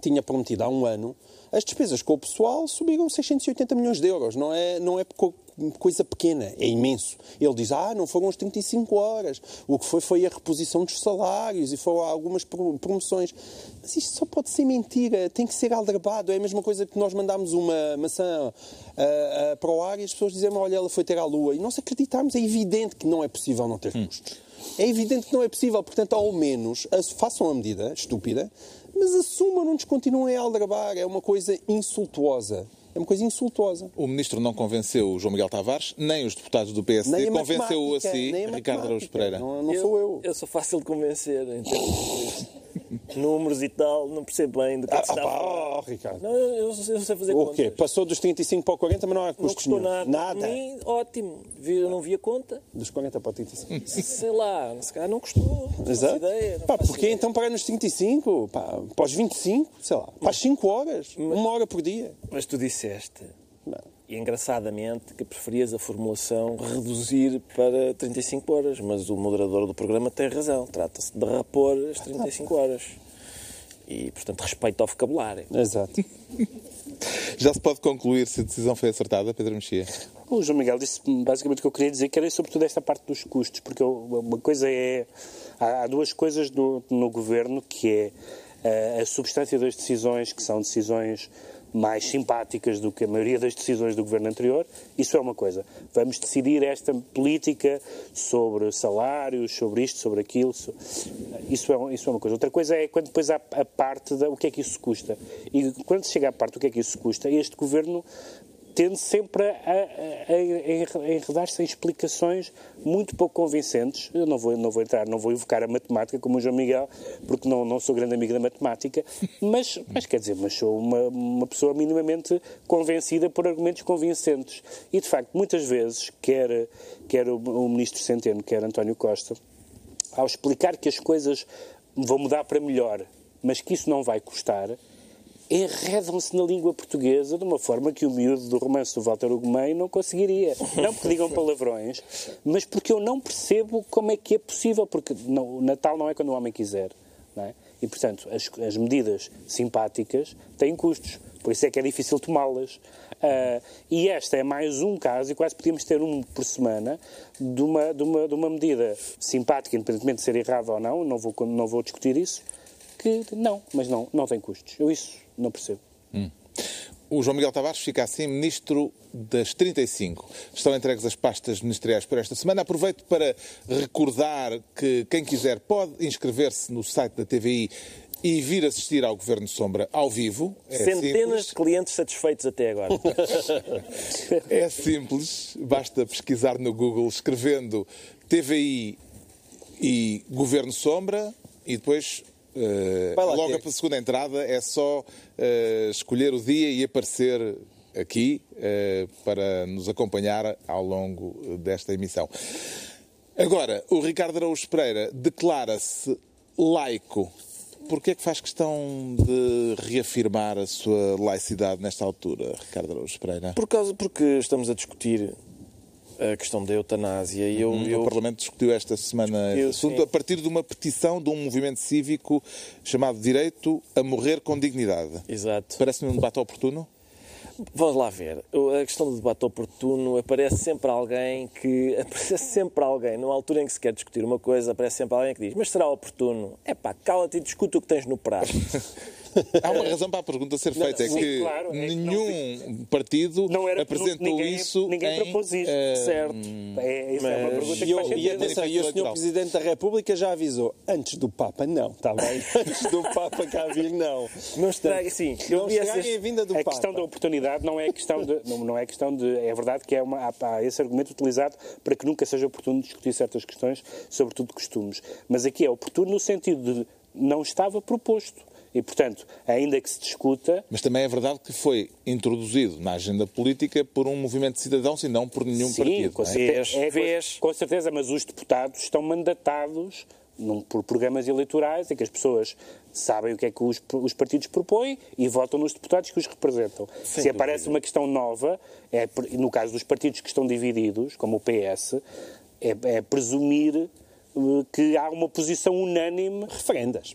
tinha prometido há um ano, as despesas com o pessoal subiram 680 milhões de euros. Não é, não é co- coisa pequena, é imenso. Ele diz, ah, não foram as 35 horas. O que foi foi a reposição dos salários e foram algumas pro- promoções. Mas isto só pode ser mentira, tem que ser aldrabado. É a mesma coisa que nós mandámos uma maçã ah, ah, para o ar e as pessoas dizem, olha, ela foi ter à lua. E nós acreditamos, é evidente que não é possível não ter custos. É evidente que não é possível, portanto, ao menos façam a medida estúpida, mas assumam, não nos continuem a aldrabar. É uma coisa insultuosa. É uma coisa insultuosa. O ministro não convenceu o João Miguel Tavares, nem os deputados do PSD, Nem a convenceu-o assim nem a Ricardo Araújo. Pereira. Não, não sou eu. Eu sou fácil de convencer. Então, números e tal, não percebo bem do que é Ah, que se está pá, a falar. oh, Ricardo. Não, eu, eu sei fazer O contas. quê? Passou dos 35 para o 40, mas não há Não custos custou nenhum. nada. Nada. Ótimo. Eu não vi a conta. Dos 40 para o 35. Sei lá, se calhar não custou. Não Exato. ideia. não Pá, porquê ideia. então parar nos 35? Pá, para os 25? Sei lá. Para as 5 horas? Uma hora por dia? Mas tu disseste, Não. E engraçadamente, que preferias a formulação reduzir para 35 horas. Mas o moderador do programa tem razão. Trata-se de repor as 35 horas. E, portanto, respeito ao vocabulário. Exato. Já se pode concluir se a decisão foi acertada, Pedro Mexia? O João Miguel disse basicamente o que eu queria dizer, que era sobretudo esta parte dos custos, porque uma coisa é. Há, há duas coisas no, no governo que é eh, a substância das decisões, que são decisões mais simpáticas do que a maioria das decisões do governo anterior. Isso é uma coisa. Vamos decidir esta política sobre salários, sobre isto, sobre aquilo. so- Isso é, isso é uma coisa. Outra coisa é quando depois há a parte da o que é que isso custa. E quando chega à parte do que é que isso custa, este governo tende sempre a, a- a- enredar-se em explicações muito pouco convincentes. Eu não vou, não vou entrar, não vou invocar a matemática como o João Miguel, porque não, não sou grande amigo da matemática, mas, mas quer dizer, mas sou uma, uma pessoa minimamente convencida por argumentos convincentes. E, de facto, muitas vezes, quer, quer o, o ministro Centeno, quer António Costa, ao explicar que as coisas vão mudar para melhor, mas que isso não vai custar, enredam-se na língua portuguesa de uma forma que o miúdo do romance do Walter Ugumem não conseguiria. Não porque digam palavrões, mas porque eu não percebo como é que é possível, porque não, o Natal não é quando o homem quiser. Não é? E, portanto, as, as medidas simpáticas têm custos, por isso é que é difícil tomá-las. Ah, e esta é mais um caso, e quase podíamos ter um por semana, de uma, de uma, de uma medida simpática, independentemente de ser errada ou não, não vou, não vou discutir isso, que não, mas não, não tem custos. Eu isso não percebo. O João Miguel Tavares fica assim ministro das 35. Estão entregues as pastas ministeriais por esta semana. Aproveito para recordar que quem quiser pode inscrever-se no site da TVI e vir assistir ao Governo Sombra ao vivo. É Centenas simples. de clientes satisfeitos até agora. É simples, basta pesquisar no Google escrevendo TVI e Governo Sombra e depois logo ter. para a segunda entrada é só eh, escolher o dia e aparecer aqui eh, para nos acompanhar ao longo desta emissão. Agora, o Ricardo Araújo Pereira declara-se laico. Porquê é que faz questão de reafirmar a sua laicidade nesta altura, Ricardo Araújo Pereira? Por causa, porque estamos a discutir a questão da eutanásia e eu, O eu Parlamento discutiu esta semana Discutiu, assunto sim. a partir de uma petição de um movimento cívico chamado Direito a Morrer com Dignidade. Exato. Parece-me um debate oportuno? Vamos lá ver. O- A questão do debate oportuno aparece sempre alguém que. Aparece sempre alguém, numa altura em que se quer discutir uma coisa, aparece sempre alguém que diz: Mas será oportuno? É pá, cala-te e discute o que tens no prato. Há uma razão para a pergunta ser feita, é sim, que claro, é que nenhum partido Não era, apresentou ninguém, isso ninguém em, propôs isto. eh, Certo. É, isso é uma pergunta que eu- faz e atenção, e o Sr. Presidente da República já avisou. Antes do Papa, não. Está bem? Antes do Papa cá vir, não. Não estrague, sim. Eu Não essas... a vinda do a Papa. questão da oportunidade não é questão de não, não é questão de é verdade que é uma há, há esse argumento utilizado para que nunca seja oportuno discutir certas questões sobretudo costumes mas aqui é oportuno no sentido de não estava proposto e portanto ainda que se discuta Mas também é verdade que foi introduzido na agenda política por um movimento de cidadãos e não por nenhum Sim, partido. com não é? é, vês. com certeza, mas os deputados estão mandatados num- por programas eleitorais em que as pessoas sabem o que é que os, os partidos propõem e votam nos deputados que os representam. Se aparece uma questão nova, é, no caso dos partidos que estão divididos, como o PS, é, é presumir eh, que há uma posição unânime. Referendas.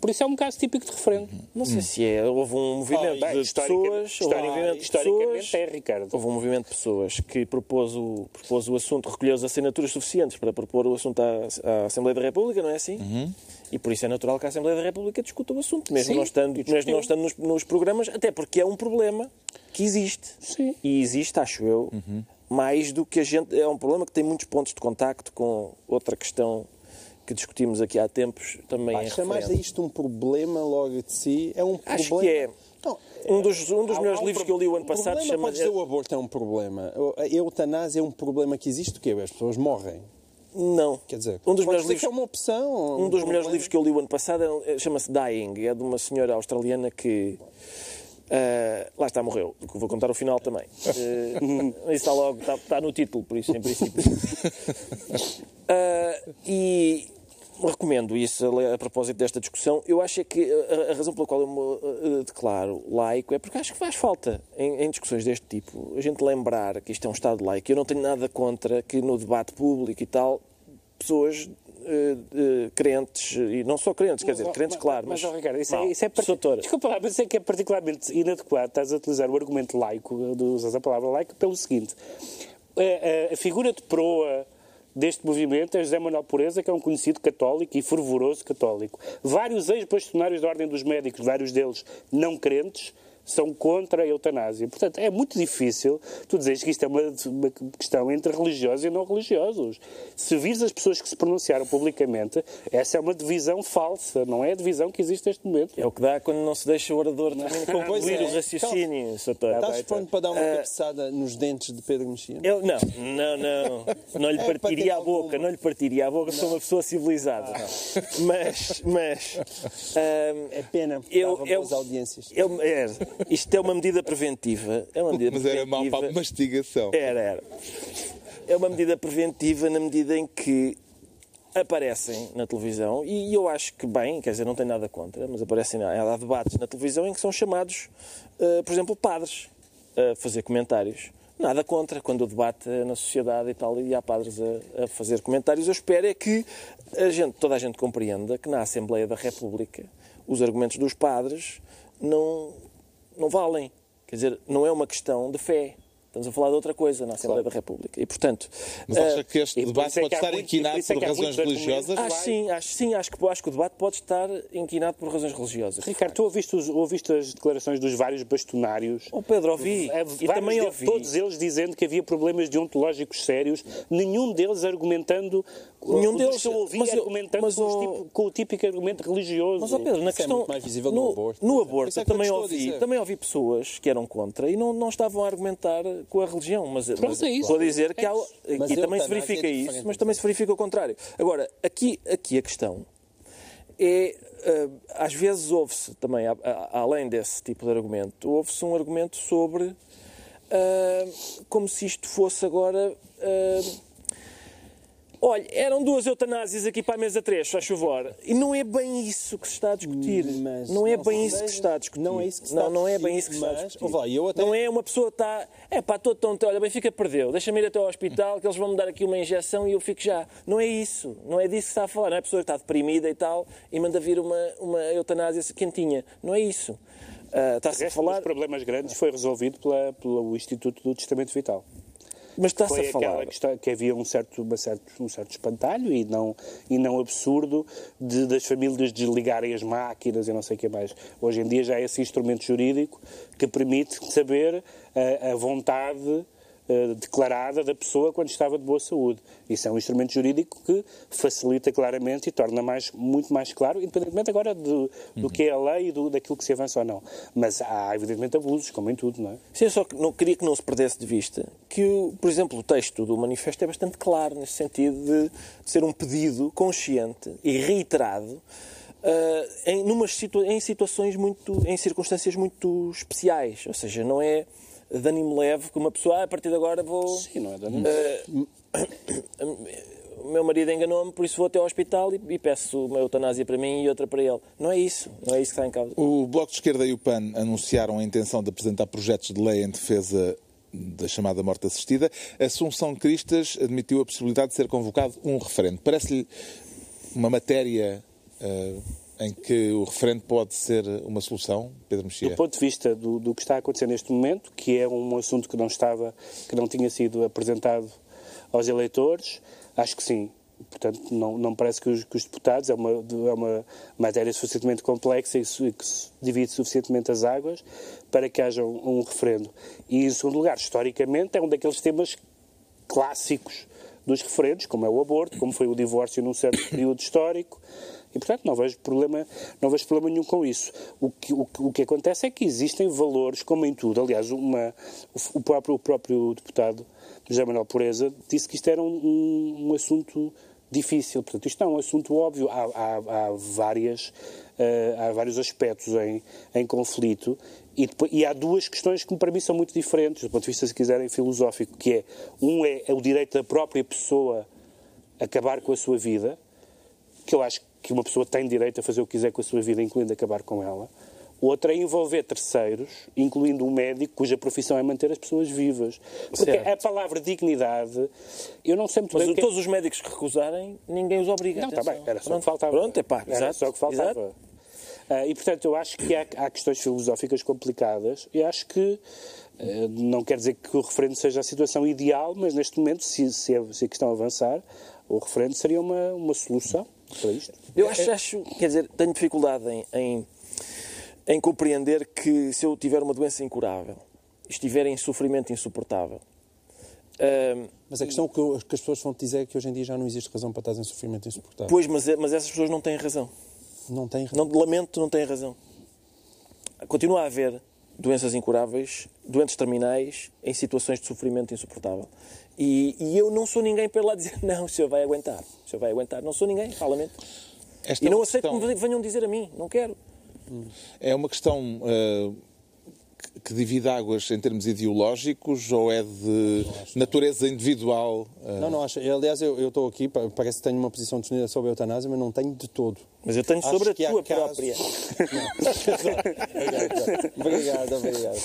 Por isso é um caso típico de referendo. Não sei se é. Houve um movimento Bem, de pessoas. houve um historica- movimento de historicamente pessoas- é, Ricardo. Houve um movimento de pessoas que propôs o, propôs o assunto, recolheu as assinaturas suficientes para propor o assunto à, à Assembleia da República, não é assim? E por isso é natural que a Assembleia da República discuta o assunto, mesmo Sim, não estando, mesmo não estando nos, nos programas, até porque é um problema que existe. Sim. E existe, acho eu, mais do que a gente. É um problema que tem muitos pontos de contacto com outra questão que discutimos aqui há tempos, também Pá, é chamar referendo. isto um problema logo de si é um Acho problema. que é. Não, Um dos, um dos há- há um livros pro- que eu li o ano passado chama. pode dizer o aborto é um problema. A eutanásia é um problema que existe, o quê? As pessoas morrem. Não. Quer dizer, um dos melhores dizer livros que é uma opção. Um dos melhores livros que eu li o ano passado é- chama-se Dying, é de uma senhora australiana que. ah, lá está, morreu. Vou contar o final também. Ah, isso está logo, está, está no título, por isso, em princípio. Ah, e recomendo isso a, propósito desta discussão. Eu acho é que a, a razão pela qual eu me ah, declaro laico é porque acho que faz falta em, em discussões deste tipo a gente lembrar que isto é um Estado laico. Eu não tenho nada contra que no debate público e tal pessoas eh, eh, crentes, e não só crentes, quer dizer, crentes, claro, mas, Mas, ó, Ricardo, isso, é, isso é parti- doutora. Desculpa lá, mas isso é que é particularmente inadequado. Estás a utilizar o argumento laico, usas a palavra laico, pelo seguinte: a, a- a figura de proa deste movimento é José Manuel Pureza, que é um conhecido católico e fervoroso católico. Vários ex-bastonários da Ordem dos Médicos, vários deles não crentes, são contra a eutanásia. Portanto, é muito difícil tu dizeres que isto é uma, uma questão entre religiosos e não religiosos. Se vires as pessoas que se pronunciaram publicamente, essa é uma divisão falsa, não é a divisão que existe neste momento. é o que dá quando não se deixa o orador concluir é. o raciocínio, doutor. Estás pronto para dar uma Ah, cabeçada nos dentes de Pedro Mexia? Eu, não, não, não. Não lhe É partiria a boca, não lhe partiria a boca, sou uma pessoa civilizada. Mas, mas. ahm, É pena, eu, eu, audiências. eu- é, isto é uma medida preventiva. É uma medida Mas era mau preventiva. para a mastigação. Era, era. É uma medida preventiva na medida em que aparecem na televisão e eu acho que bem, quer dizer, não tenho nada contra, mas aparecem, há debates na televisão em que são chamados, eh, por exemplo, padres a fazer comentários. Nada contra quando o debate é na sociedade e tal e há padres a, a fazer comentários. Eu espero é que a gente, toda a gente compreenda que na Assembleia da República os argumentos dos padres não, não valem. Quer dizer, não é uma questão de fé. Estamos a falar de outra coisa na Assembleia da República. E, portanto, Mas acha eh, que este e por debate é pode que há estar muito- inquinado por é por razões religiosas? Acho sim, acho sim, acho que, acho que o debate pode estar inquinado por razões religiosas. Ricardo, tu ouviste, os- ouviste as declarações dos vários bastonários? Oh, Pedro, ouvi. É, e vários também ouvi. Todos eles dizendo que havia problemas deontológicos sérios, nenhum deles argumentando. Nenhum deles- que eu ouvi mas eu- argumentando mas, com, tipo- com o típico argumento religioso. Mas, ó Pedro, na é questão. muito mais visível no aborto. No aborto, é que também ouvi, também ouvi pessoas que eram contra e não, não estavam a argumentar com a religião. Mas, mas é isso. estou a dizer que É há, isso. Mas e a também se verifica é isso, mas também se verifica o contrário. Agora, aqui, aqui a questão é. eh, às vezes ouve-se também, a- a- além desse tipo de argumento, ouve-se um argumento sobre ah, como se isto fosse agora. ah, Olha, eram duas eutanásias aqui para a mesa 3, faz favor. E não é bem isso que se está a discutir. Mas não é não bem se isso que se está a discutir. não é isso que se não, está a não é discutir, bem isso que se está a mas, discutir. lá, eu até- Não é uma pessoa que está. É pá, estou tonto, olha, Benfica perdeu, deixa-me ir até ao hospital que eles vão me dar aqui uma injeção e eu fico já. Não é isso. Não é disso que está a falar. Não é a pessoa que está deprimida e tal e manda vir uma, uma eutanásia quentinha. Não é isso. O Está-se a resto falar. dos problemas grandes foi resolvido pela, pelo Instituto do Testamento Vital. Mas está-se a falar. questão que havia um certo, certo, um certo espantalho e não, e não absurdo de, das famílias desligarem as máquinas e não sei o que mais. Hoje em dia já é esse instrumento jurídico que permite saber a, a vontade eh, declarada da pessoa quando estava de boa saúde. Isso é um instrumento jurídico que facilita claramente e torna mais, muito mais claro, independentemente agora do, do que é a lei e do, daquilo que se avança ou não. Mas há, evidentemente, abusos, como em tudo, não é? Sim, só que não, queria que não se perdesse de vista que, por exemplo, o texto do manifesto é bastante claro nesse sentido de, ser um pedido consciente e reiterado ah, em, numas situa- em situações muito, em circunstâncias muito especiais. Ou seja, não é de ânimo leve que uma pessoa, ah, a partir de agora vou. Sim, não é? de ânimo. O meu marido enganou-me, por isso vou até ao hospital e, e peço uma eutanásia para mim e outra para ele. Não é isso. Não é isso que está em causa. O Bloco de Esquerda e o PAN anunciaram a intenção de apresentar projetos de lei em defesa da chamada morte assistida. Assunção Cristas admitiu a possibilidade de ser convocado um referendo. Parece-lhe uma matéria eh, em que o referendo pode ser uma solução, Pedro Mexia? Do ponto de vista do, do que está a acontecer neste momento, que é um assunto que não estava, que não tinha sido apresentado aos eleitores, acho que sim. Portanto, não, não parece que os, que os deputados, é uma, é uma matéria suficientemente complexa e su- que divide suficientemente as águas para que haja um, um referendo. E, em segundo lugar, historicamente, é um daqueles temas clássicos dos referendos, como é o aborto, como foi o divórcio num certo período histórico, e portanto não vejo problema, não vejo problema nenhum com isso. O que, o, o que acontece é que existem valores, como em tudo. Aliás, uma, o, próprio, o próprio deputado José Manuel Pureza disse que isto era um, um- um assunto difícil. Portanto, isto é um assunto óbvio. Há, há- há várias, eh, há vários aspectos em, em conflito e, depois- e há duas questões que para mim são muito diferentes, do ponto de vista, se quiserem, filosófico, que é, um é, é o direito da própria pessoa acabar com a sua vida, que eu acho que uma pessoa tem direito a fazer o que quiser com a sua vida, incluindo acabar com ela. Outra é envolver terceiros, incluindo um médico cuja profissão é manter as pessoas vivas. Porque Certo. a palavra dignidade, eu não sei muito Mas bem que é- todos os médicos que recusarem, ninguém os obriga. não, está bem, era só o que faltava. Pronto, é pá, Era exato, só o que faltava. exato. Ah, e, portanto, eu acho que há, há questões filosóficas complicadas e acho que ah, não quer dizer que o referendo seja a situação ideal, mas neste momento, se, se, a, se a questão avançar, o referendo seria uma, uma solução para isto. Eu acho, acho, quer dizer, tenho dificuldade em, em, em compreender que se eu tiver uma doença incurável, estiver em sofrimento insuportável, hum, Mas a questão que, eu- que as pessoas vão te dizer é que hoje em dia já não existe razão para estar em sofrimento insuportável. pois, mas, mas essas pessoas não têm razão. Não tem razão. Não, lamento, não têm razão. Continua a haver doenças incuráveis, doentes terminais, em situações de sofrimento insuportável. E, e eu não sou ninguém para ir lá dizer, não, o senhor vai aguentar, o senhor vai aguentar. Não sou ninguém, pá, lamento. Esta E é não uma aceito questão- que me venham dizer a mim, não quero. É uma questão eh, que- divide águas em termos ideológicos ou é de natureza individual? eh? Não, não acho. Aliás, eu eu estou aqui, pa- parece que tenho uma posição definida sobre a eutanásia, mas não tenho de todo. Mas eu tenho Acho sobre a que há tua casos- própria. obrigado, obrigado.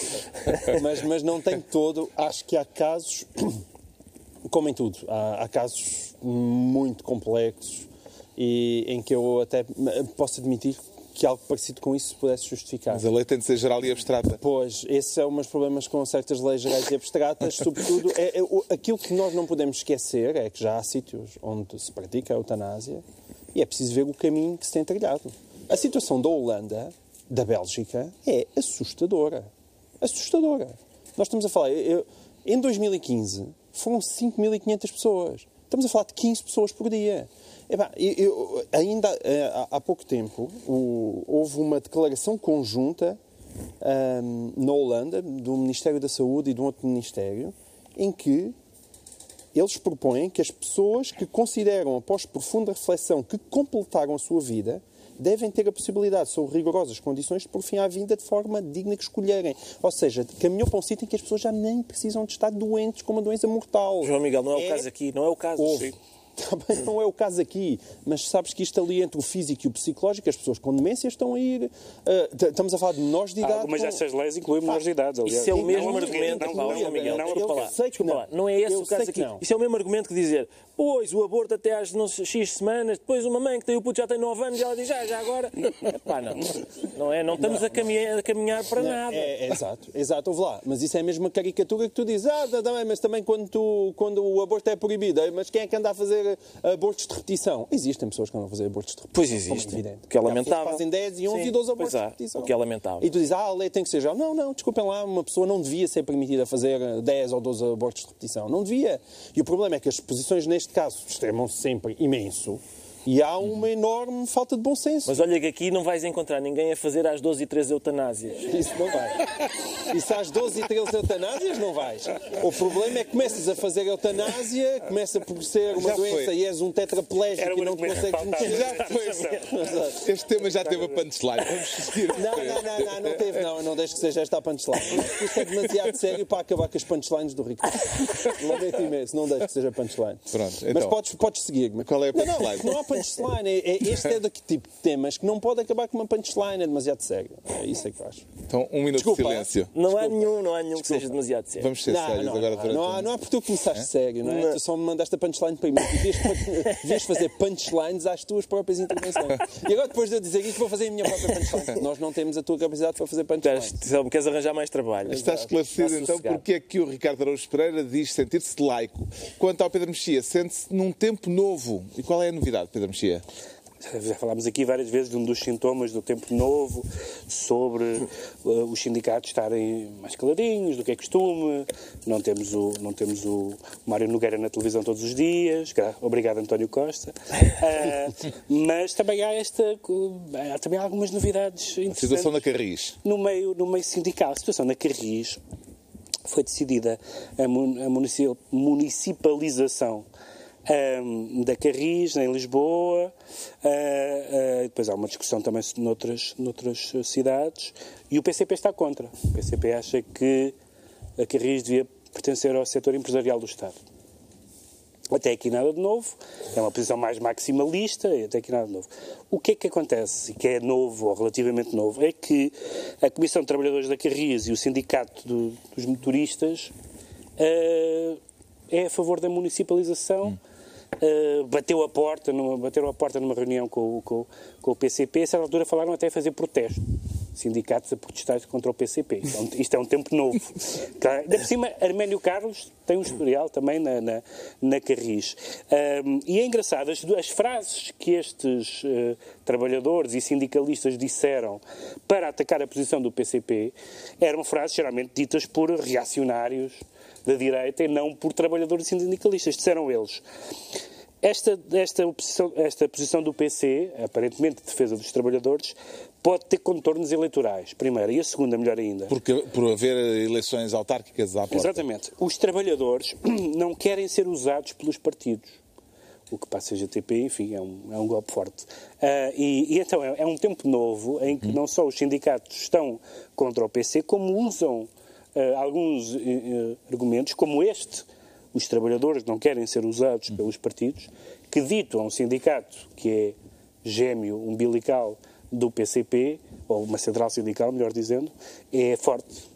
Mas, mas não tem todo. Acho que há casos, como em tudo, há, há casos muito complexos e em que eu até posso admitir que algo parecido com isso se pudesse justificar. Mas a lei tem de ser geral e abstrata. Pois, esses são os problemas com certas leis gerais e abstratas. Sobretudo, é, é aquilo que nós não podemos esquecer é que já há sítios onde se pratica a eutanásia e é preciso ver o caminho que se tem trilhado. A situação da Holanda, da Bélgica, é assustadora. Assustadora. Nós estamos a falar, eu- em 2015, foram 5.500 pessoas. Estamos a falar de 15 pessoas por dia. Eu- ainda eh, há- há pouco tempo o- houve uma declaração conjunta na Holanda, do Ministério da Saúde e de um outro ministério, em que eles propõem que as pessoas que consideram, após profunda reflexão, que completaram a sua vida, devem ter a possibilidade, sob rigorosas condições, de por fim à vida de forma digna que escolherem. Ou seja, caminhou para um sítio em que as pessoas já nem precisam de estar doentes com uma doença mortal. João Miguel, não é o É- caso aqui, não é o caso. Houve. Bem, não é o caso aqui, mas sabes que isto ali entre o físico e o psicológico, as pessoas com demência estão a ir. ah, t- estamos a falar de menores de idade. Algumas com- dessas leis incluem menores de idade. aliás. Isso é o Não, mesmo não, argumento, não, Paulo, não, João Miguel. não, desculpa não, lá, sei desculpa não. lá. Não é esse Eu o caso aqui. Isso é o mesmo argumento que dizer, pois, o aborto até às não X semanas, depois uma mãe que tem o puto já tem 9 anos e ela diz, já, já agora. Epá, não. Não é? Não estamos a caminhar, a caminhar para nada. É, é, exato, exato, ouve lá. Mas isso é a mesma caricatura que tu dizes, ah, tá, tá mas também quando, tu, quando o aborto é proibido, eh, mas quem é que anda a fazer abortos de repetição? Existem pessoas que andam a fazer abortos de repetição. Pois como existe. evidente. O que é lamentável. que fazem 10 e 11 Sim, e 12 abortos há. de repetição. O que é lamentável. E tu dizes, ah, a lei tem que ser já. Não, não, desculpem lá, uma pessoa não devia ser permitida fazer 10 ou 12 abortos de repetição. Não devia. E o problema é que as posições, neste caso, extremam-se sempre imenso. E há uma enorme falta de bom senso. Mas olha que aqui não vais encontrar ninguém a fazer às 12 e 13 eutanásias. Isso não vai. Isso às 12 e 13 eutanásias não vais. O problema é que começas a fazer eutanásia, começa por ser uma Já foi. doença e és um tetraplégico e não te consegues mexer. Já foi. Este tema já teve a punchline. Vamos seguir. Não, não, não, não, não teve, não. Não deixo que seja esta a punchline. Isto é demasiado sério para acabar com as punchlines do Rico. Lamento imenso, não deixo que seja punchline. Pronto, Mas então. podes, podes seguir-me. Qual é a Não, não, punchline? Não, há punchline. É- é- este é daquele tipo de temas que não pode acabar com uma punchline, é demasiado sério. É isso é que eu acho. Então, um minuto Desculpa. de silêncio. Não há nenhum, não há nenhum que seja demasiado sério. Vamos ser Não, sérios não, agora não, durante não, há, não há porque tu começaste sério, não é? Tu só me mandaste a punchline para mim. Devias, fazer punchlines às tuas próprias intervenções. E agora, depois de eu dizer isto, vou fazer a minha própria punchline. Nós não temos a tua capacidade para fazer punchlines. só me queres arranjar mais trabalho. Está esclarecido Está então porque é que o Ricardo Araújo Pereira diz sentir-se laico. Quanto ao Pedro Mexia, sente-se num tempo novo. E qual é a novidade, Pedro Mexia? Já falámos aqui várias vezes de um dos sintomas do tempo novo, sobre eh, os sindicatos estarem mais caladinhos do que é costume, não temos o, não temos o Mário Nogueira na televisão todos os dias, obrigado António Costa, Ah, mas também há, esta, há também algumas novidades A interessantes situação da Carris. no meio, no meio sindical. A situação na Carris foi decidida a, mun- a munici- municipalização ahm, da Carris, em Lisboa. Ah, ah, depois há uma discussão também noutras, noutras cidades. E o PCP está contra. O PCP acha que a Carris devia pertencer ao setor empresarial do Estado. Até aqui nada de novo, é uma posição mais maximalista até aqui nada de novo. O que é que acontece, e que é novo ou relativamente novo, é que a Comissão de Trabalhadores da Carris e o Sindicato do- dos Motoristas eh, é a favor da municipalização. Eh, bateu a porta numa, bateram a porta numa reunião com, com, com o PCP, a certa altura falaram até fazer protesto. Sindicatos a protestar contra o PCP. Isto é um, isto é um tempo novo. Claro, Ainda por cima, Arménio Carlos tem um historial também na, na, na Carris. Ahm, e é engraçado, as, as frases que estes eh, trabalhadores e sindicalistas disseram para atacar a posição do PCP eram frases geralmente ditas por reacionários da direita e não por trabalhadores e sindicalistas. Disseram eles. Esta, esta, posição, esta posição do PC, aparentemente de defesa dos trabalhadores, pode ter contornos eleitorais, primeiro. E a segunda, melhor ainda. Porque, por haver eleições autárquicas à porta. Exatamente. Os trabalhadores não querem ser usados pelos partidos. O que passa a CGTP, enfim, é um, é um golpe forte. Ah, e, e então é, é um tempo novo em que não só os sindicatos estão contra o PC, como usam ah, alguns eh, argumentos, como este, os trabalhadores não querem ser usados pelos partidos, que ditam a um sindicato que é gêmeo umbilical do PCP, ou uma central sindical, melhor dizendo, é forte.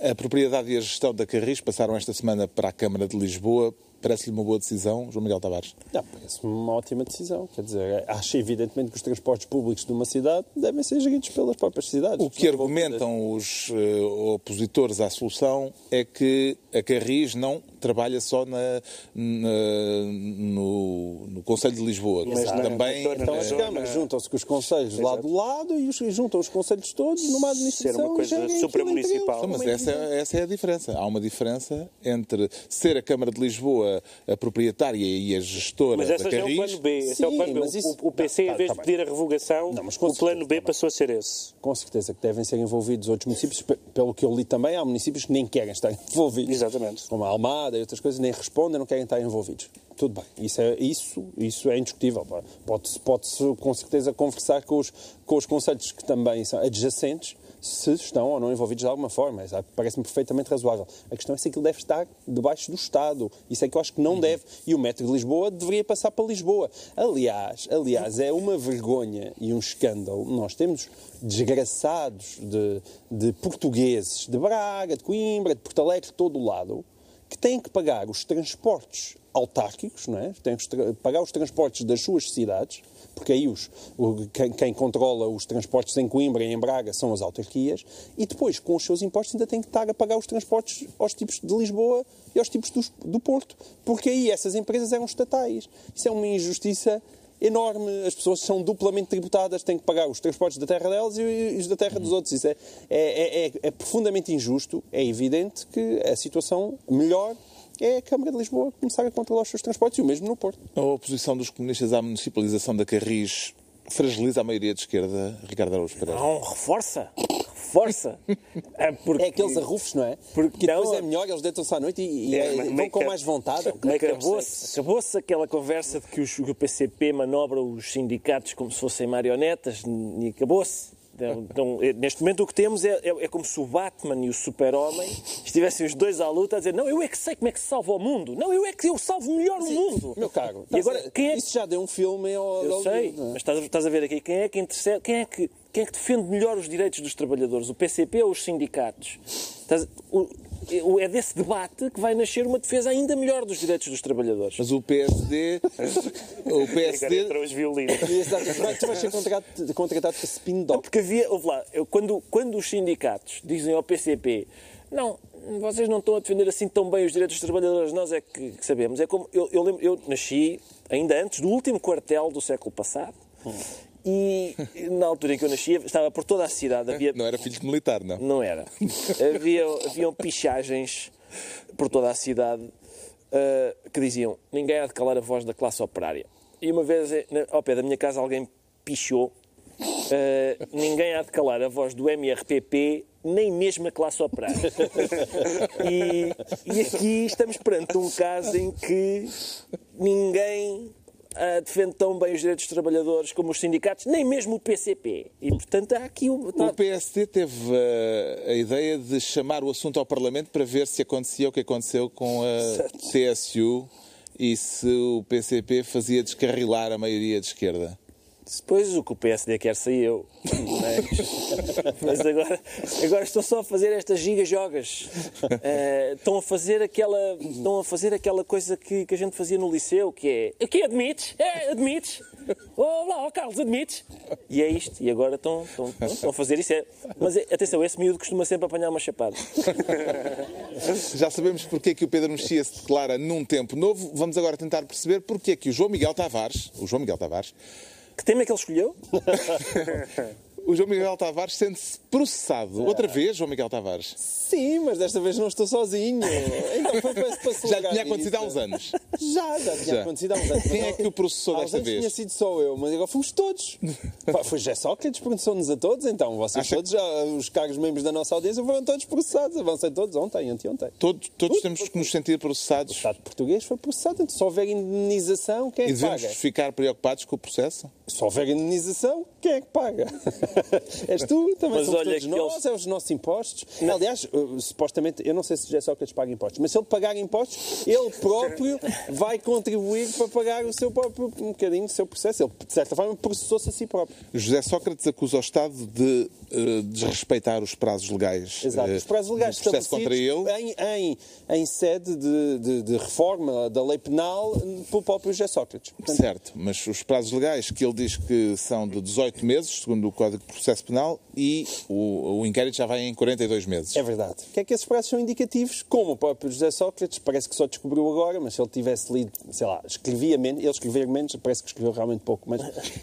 A propriedade e a gestão da Carris passaram esta semana para a Câmara de Lisboa. Parece-lhe uma boa decisão, João Miguel Tavares? Não, parece uma ótima decisão. Quer dizer, acho evidentemente que os transportes públicos de uma cidade devem ser geridos pelas próprias cidades. O que argumentam os eh, opositores à solução é que a Carris não trabalha só na, na- no, no Conselho de Lisboa, mas também Então, Então as câmaras juntam-se com os conselhos lado a lado e, os, e juntam os conselhos todos numa administração Ser uma coisa supramunicipal. mas é essa, que- essa é a diferença. Há uma diferença entre ser a Câmara de Lisboa a proprietária e a gestora Mas da esse é o Carris. plano B. Esse é o Sim, plano B. mas isso- O, o PC, Não, em vez tá- de tá pedir a revogação, Não, mas o plano certeza, B tá passou a ser esse. Com certeza que devem ser envolvidos outros municípios. Pe- Pelo que eu li também, há municípios que nem querem estar envolvidos. Exatamente. Como a Almada e outras coisas, nem respondem, não querem estar envolvidos. Tudo bem. Isso é, isso, isso é indiscutível. Pode-se pode com certeza conversar com os, com os conselhos que também são adjacentes se estão ou não envolvidos de alguma forma. Isso Parece-me perfeitamente razoável. A questão é se aquilo deve estar debaixo do Estado. Isso é que eu acho que não deve. E o metro de Lisboa deveria passar para Lisboa. Aliás, aliás, é uma vergonha e um escândalo. Nós temos desgraçados de, de portugueses de Braga, de Coimbra, de Porto Alegre, de todo o lado, que têm que pagar os transportes autárquicos, não é? têm que pagar os transportes das suas cidades, porque aí os, o- quem, quem controla os transportes em Coimbra e em Braga são as autarquias, e depois, com os seus impostos, ainda têm que estar a pagar os transportes aos tipos de Lisboa e aos tipos dos- do Porto, porque aí essas empresas eram estatais. Isso é uma injustiça enorme. As pessoas são duplamente tributadas, têm que pagar os transportes da terra delas e os da terra dos outros. Isso é, é, é- é profundamente injusto. É evidente que a situação melhor é a Câmara de Lisboa começar a controlar os seus transportes e o mesmo no Porto. A oposição dos comunistas à municipalização da Carris fragiliza a maioria de esquerda, Ricardo Araújo Pereira. Não, reforça. Reforça. É, porque É aqueles arrufos, não é? Porque que depois não- é melhor, eles deitam-se à noite e, e É, é- mas- vão com que- mais vontade. Acabou-se acabou aquela conversa de que, os- que o PCP manobra os sindicatos como se fossem marionetas e acabou-se. Então, então, eh, neste momento o que temos é, é- é como se o Batman e o Super-Homem estivessem os dois à luta a dizer não, eu é que sei como é que se salva o mundo. Não, eu é que eu salvo melhor o mundo. Meu caro, E agora, quem é isso já deu um filme ao, Eu sei, é? mas estás, a- estás a ver aqui quem é que intercede, quem é que, quem é que defende melhor os direitos dos trabalhadores, o PCP ou os sindicatos? É desse debate que vai nascer uma defesa ainda melhor dos direitos dos trabalhadores. Mas o PSD, o Agora PSD entram os violinos. Exato. Tu vais- ser contratado, contratado para spin Não, doc. porque havia, ouve lá, eu- quando, quando os sindicatos dizem ao PCP, não, vocês não estão a defender assim tão bem os direitos dos trabalhadores, nós é que, que sabemos. É como, eu, eu, lembro, eu nasci ainda antes do último quartel do século passado. E na altura em que eu nasci, estava por toda a cidade, havia não era filho de militar, não. Não era. Havia, haviam pichagens por toda a cidade ah, que diziam ninguém há de calar a voz da classe operária. E uma vez, eh, ao pé da minha casa, alguém pichou ah, ninguém há de calar a voz do MRPP, nem mesmo a classe operária. E, e aqui estamos perante um caso em que ninguém ah, defende tão bem os direitos dos trabalhadores como os sindicatos, nem mesmo o PCP. E, portanto, há aqui um... O PSD teve uh, a ideia de chamar o assunto ao Parlamento para ver se acontecia o que aconteceu com a TSU e se o PCP fazia descarrilar a maioria de esquerda. Depois o que o PSD quer eu. Mas, mas agora, agora estão só a fazer estas giga-jogas. Eh, estão, a fazer aquela, estão a fazer aquela coisa que, que a gente fazia no liceu, que é. O que admites? É, admites? Oh, lá, oh, Carlos, admites? E é isto. E agora estão, estão, estão a fazer isso. É. Mas é- atenção, esse miúdo costuma sempre apanhar uma chapada. Já sabemos porque é que o Pedro Mexia se declara num tempo novo. Vamos agora tentar perceber porque é que o João Miguel Tavares, o João Miguel Tavares, Que tema é que ele escolheu? o João Miguel Tavares sente-se processado. Outra vez, João Miguel Tavares. Sim, mas desta vez não estou sozinho. Então foi para, para Já tinha acontecido há uns anos. Já, já tinha Já. acontecido há uns anos. Quem é que o processou desta vez? tinha sido só eu, mas agora fomos todos. Pá, Foi José Sócrates, processou-nos a todos, então vocês Acha- todos, já, os cargos membros da nossa audiência foram todos processados. Avancei todos ontem, anteontem. Todos, todos temos que nos sentir processados O Estado português foi processado, então se houver indenização, quem é e que devemos paga? ficar preocupados com o processo. Se houver indenização, quem é que paga? És tu, também Mas somos olha todos que nós, eles- é os nossos impostos. Aliás, uh, supostamente, eu não sei se José Sócrates paga impostos, mas se ele pagar impostos, ele próprio vai contribuir para pagar o seu próprio, um bocadinho do seu processo. Ele, de certa forma, processou-se a si próprio. José Sócrates acusa o Estado de eh, desrespeitar os prazos legais. Exato. eh, Os prazos legais do processo contra ele. em, em, em sede de, de- de reforma da lei penal uh, pelo próprio José Sócrates. Portanto, Certo, mas os prazos legais que ele diz que são de 18 meses, segundo o Código Processo Penal, e o, o inquérito já vai em 42 meses. É verdade. O que é que esses prazos são indicativos? Como o próprio José Sócrates, parece que só descobriu agora, mas se ele tivesse lido, sei lá, escrevia menos, ele escrevia menos, parece que escreveu realmente pouco, mas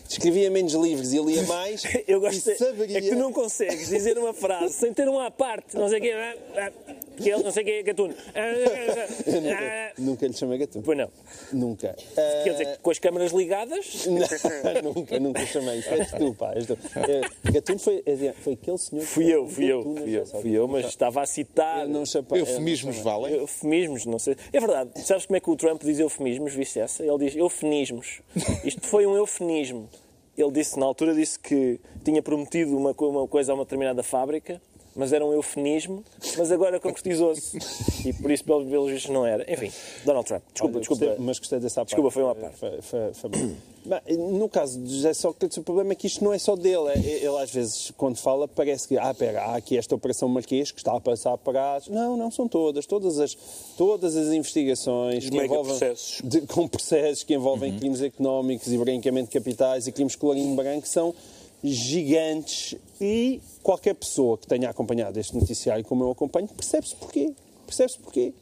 escrevia menos livros e lia mais. Eu gosto de- saberia... É que tu não consegues dizer uma frase sem ter um à parte, não sei o quê, ah, ah, que ele não sei o quê, gatuno. Ah, ah. Nunca lhe chamei gatuno. Pois não. Nunca. Quer dizer, com as câmaras ligadas, Não, nunca, nunca chamei. És tu, pá. És tu. É, Gatuno foi, é, foi aquele senhor... que fui eu, fui eu, fui eu, fui eu, mas estava a citar. Eu não chapa- eu Eufemismos chamei. valem? Eufemismos, não sei. É verdade. Sabes como é que o Trump diz eufemismos, viste essa? Ele diz eufemismos. Isto foi um eufemismo. ele disse, na altura, disse que tinha prometido uma, uma coisa a uma determinada fábrica, mas era um eufemismo, mas agora concretizou-se. E por isso, pelos vistos, não era. Enfim, Donald Trump. Desculpa, Olha, desculpa. gostei- mas gostei dessa parte. Desculpa, foi uma parte. Foi- foi- foi. Bem, no caso de José Sócrates, o problema é que isto não é só dele. É- Ele, às vezes, quando fala, parece que, ah, pera, há aqui esta Operação Marquês que está a passar para as... Não, não são todas. Todas as, todas as investigações Os que envolvem... megaprocessos. de- com processos que envolvem crimes económicos e branqueamento de capitais e crimes colarinho branco são gigantes e qualquer pessoa que tenha acompanhado este noticiário como eu acompanho percebe-se porquê. Percebe-se porquê.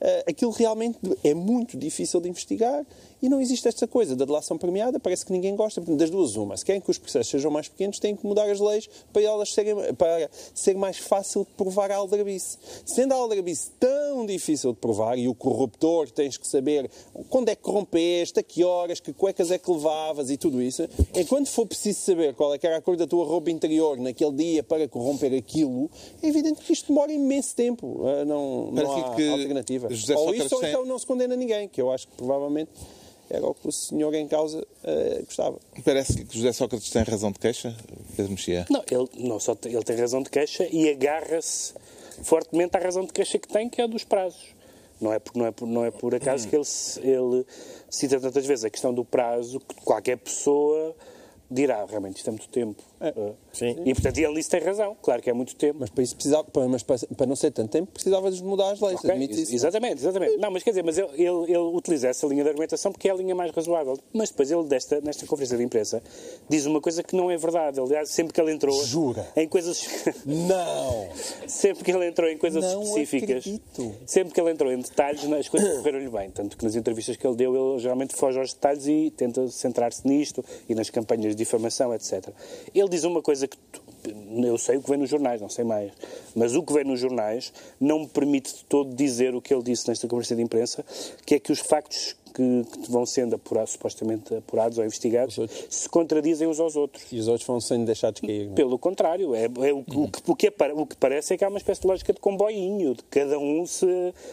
Eh, aquilo realmente é muito difícil de investigar e não existe esta coisa da delação premiada, parece que ninguém gosta. Portanto, das duas, uma. Se querem que os processos sejam mais pequenos, têm que mudar as leis para elas serem, para ser mais fácil de provar a aldrabice. Sendo a aldrabice tão difícil de provar e o corruptor tens que saber quando é que corrompeste, a que horas, que cuecas é que levavas e tudo isso, enquanto for preciso saber qual é que era a cor da tua roupa interior naquele dia para corromper aquilo, é evidente que isto demora imenso tempo. Não, não Parece há que alternativa. José ou Sócrates isso ou então não se condena ninguém, que eu acho que provavelmente era o que o senhor em causa eh, gostava. Parece que José Sócrates tem razão de queixa, Pedro Mexia. Não, ele, não só tem, ele tem razão de queixa e agarra-se fortemente à razão de queixa que tem, que é a dos prazos. Não é por, não é por, não é por acaso que ele, se- ele cita tantas vezes a questão do prazo que qualquer pessoa dirá, realmente isto é muito tempo. Uh, Sim. E portanto ele nisso tem razão, claro que é muito tempo. Mas para isso precisava, para, mas para, para não ser tanto tempo, precisava de mudar as leis. Ok, admite ex- isso. Exatamente, exatamente. Não, mas quer dizer, mas ele, ele, ele utiliza essa linha de argumentação porque é a linha mais razoável. Mas depois ele, desta, nesta conferência de imprensa, diz uma coisa que não é verdade. Aliás, sempre que ele entrou Jura? em coisas. Não! sempre que ele entrou em coisas Não específicas, acredito. sempre que ele entrou em detalhes, as coisas correram-lhe bem. Tanto que nas entrevistas que ele deu, ele geralmente foge aos detalhes e tenta centrar-se nisto e nas campanhas de difamação, etc. Ele diz uma coisa que tu- eu sei o que vem nos jornais, não sei mais, mas o que vem nos jornais não me permite de todo dizer o que ele disse nesta conversa de imprensa, que é que os factos que, que vão sendo apurados, supostamente apurados ou investigados se contradizem uns aos outros. E os outros vão sendo deixados cair. não é? Pelo contrário, é, é o, que- o, que, o, que o que parece é que há uma espécie de lógica de comboinho, de cada um se,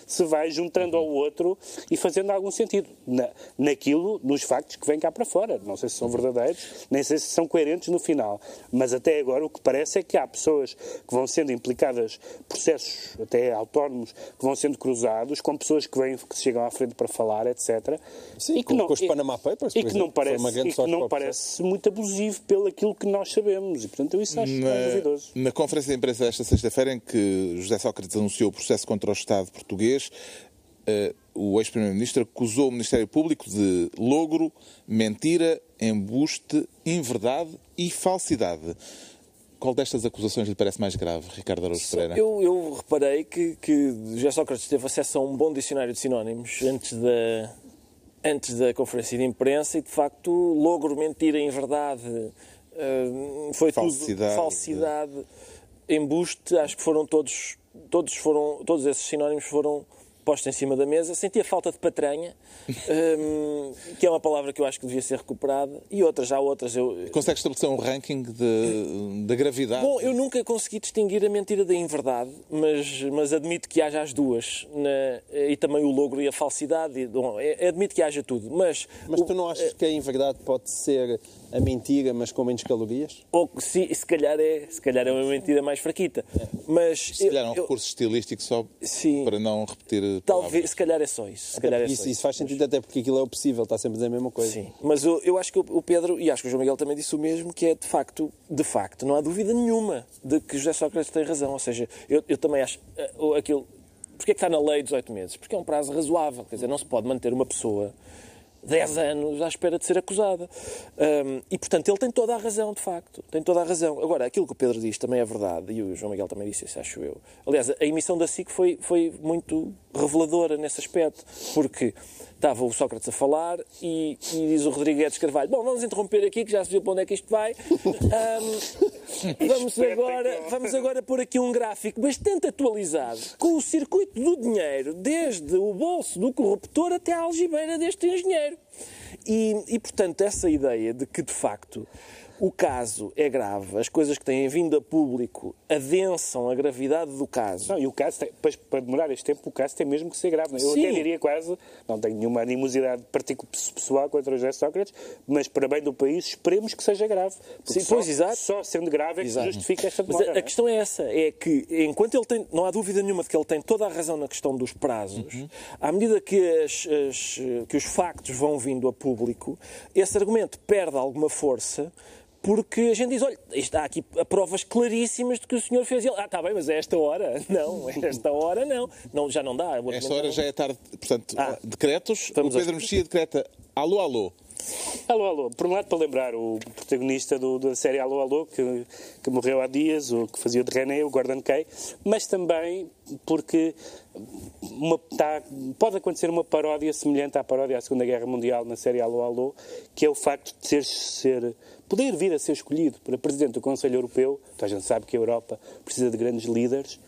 se vai juntando ao outro e fazendo algum sentido na, naquilo, nos factos que vêm cá para fora. Não sei se são verdadeiros, nem sei se são coerentes no final. Mas até agora o que parece é que há pessoas que vão sendo implicadas, processos até autónomos, que vão sendo cruzados com pessoas que, vêm, que chegam à frente para falar, etc. Sim, e que não, com os Panama Papers, e que não parece, e que não parece muito abusivo pelo aquilo que nós sabemos. E, portanto, eu isso acho mais duvidoso. Na, na conferência de imprensa desta sexta-feira, em que José Sócrates anunciou o processo contra o Estado português, eh, o ex-primeiro-ministro acusou o Ministério Público de logro, mentira, embuste, inverdade e falsidade. Qual destas acusações lhe parece mais grave, Ricardo Araújo Pereira? Eu, eu reparei que, que José Sócrates teve acesso a um bom dicionário de sinónimos antes da, antes da conferência de imprensa e, de facto, logro, mentira, em verdade, hum, foi Falsidade. tudo falsidade, embuste, acho que foram todos, todos, foram, todos esses sinónimos foram postos em cima da mesa. Senti a falta de patranha, hum, que é uma palavra que eu acho que devia ser recuperada, e outras, já outras. Eu, Consegue estabelecer um ranking de- da gravidade? Bom, eu nunca consegui distinguir a mentira da inverdade, mas, mas admito que haja as duas. na- e também o logro e a falsidade. e, bom, é- admito que haja tudo. Mas, Mas tu não achas que em verdade pode ser a mentira, mas com menos calorias? ou se, se, calhar é, se calhar é uma mentira mais fraquita. Mas Se calhar é um eu- recurso estilístico só Sim. para não repetir talvez, palavras. se calhar é só isso. Se calhar é porque só isso, isso faz sentido até porque aquilo é o possível, está sempre a dizer a mesma coisa. Sim, mas eu, eu acho que o Pedro, e acho que o João Miguel também disse o mesmo, que é de facto, de facto, não há dúvida nenhuma de que José Sócrates tem razão. Ou seja, eu, eu também acho eh, aquilo. Porquê é que está na lei 18 meses? Porque é um prazo razoável. Quer dizer, não se pode manter uma pessoa 10 anos à espera de ser acusada. Hum, e, portanto, ele tem toda a razão, de facto. Tem toda a razão. Agora, aquilo que o Pedro diz também é verdade, e o João Miguel também disse isso, acho eu. Aliás, a emissão da SIC foi, foi muito reveladora nesse aspecto, porque estava o Sócrates a falar e, e diz o Rodrigues Carvalho: Bom, vamos interromper aqui, que já se viu para onde é que isto vai. Hum, vamos, agora, vamos agora pôr aqui um gráfico bastante atualizado com o circuito do dinheiro, desde o bolso do corruptor até à algibeira deste engenheiro. E, e, portanto, essa ideia de que, de facto, o caso é grave, as coisas que têm vindo a público adensam a gravidade do caso. Não, e o caso, tem, para demorar este tempo, o caso tem mesmo que ser grave. Eu Sim. até diria quase, não tenho nenhuma animosidade particular pessoal contra o José Sócrates, mas para bem do país, esperemos que seja grave. Sim, só, pois, exato. só sendo grave é que Exato. justifica esta Mas demora. a, a não é? questão é essa, é que enquanto ele tem, não há dúvida nenhuma de que ele tem toda a razão na questão dos prazos, Uhum. à medida que, as- as, que os factos vão vindo a público, esse argumento perde alguma força porque a gente diz, olha, isto há aqui provas claríssimas de que o senhor fez. E ele, ah, está bem, mas a esta hora? Não, a esta hora não. não já não dá. Esta hora já é tarde. Portanto, Ah. decretos. O Pedro aos- Mexia decreta alô, alô. Alô, alô. Por um lado, para lembrar o protagonista do- da série Alô, alô, que, que morreu há dias, o que fazia de René, o Gordon Kay, mas também porque uma- tá- pode acontecer uma paródia semelhante à paródia à Segunda Guerra Mundial na série Alô, alô, que é o facto de ser, ser poder vir a ser escolhido para Presidente do Conselho Europeu. Então a gente sabe que a Europa precisa de grandes líderes.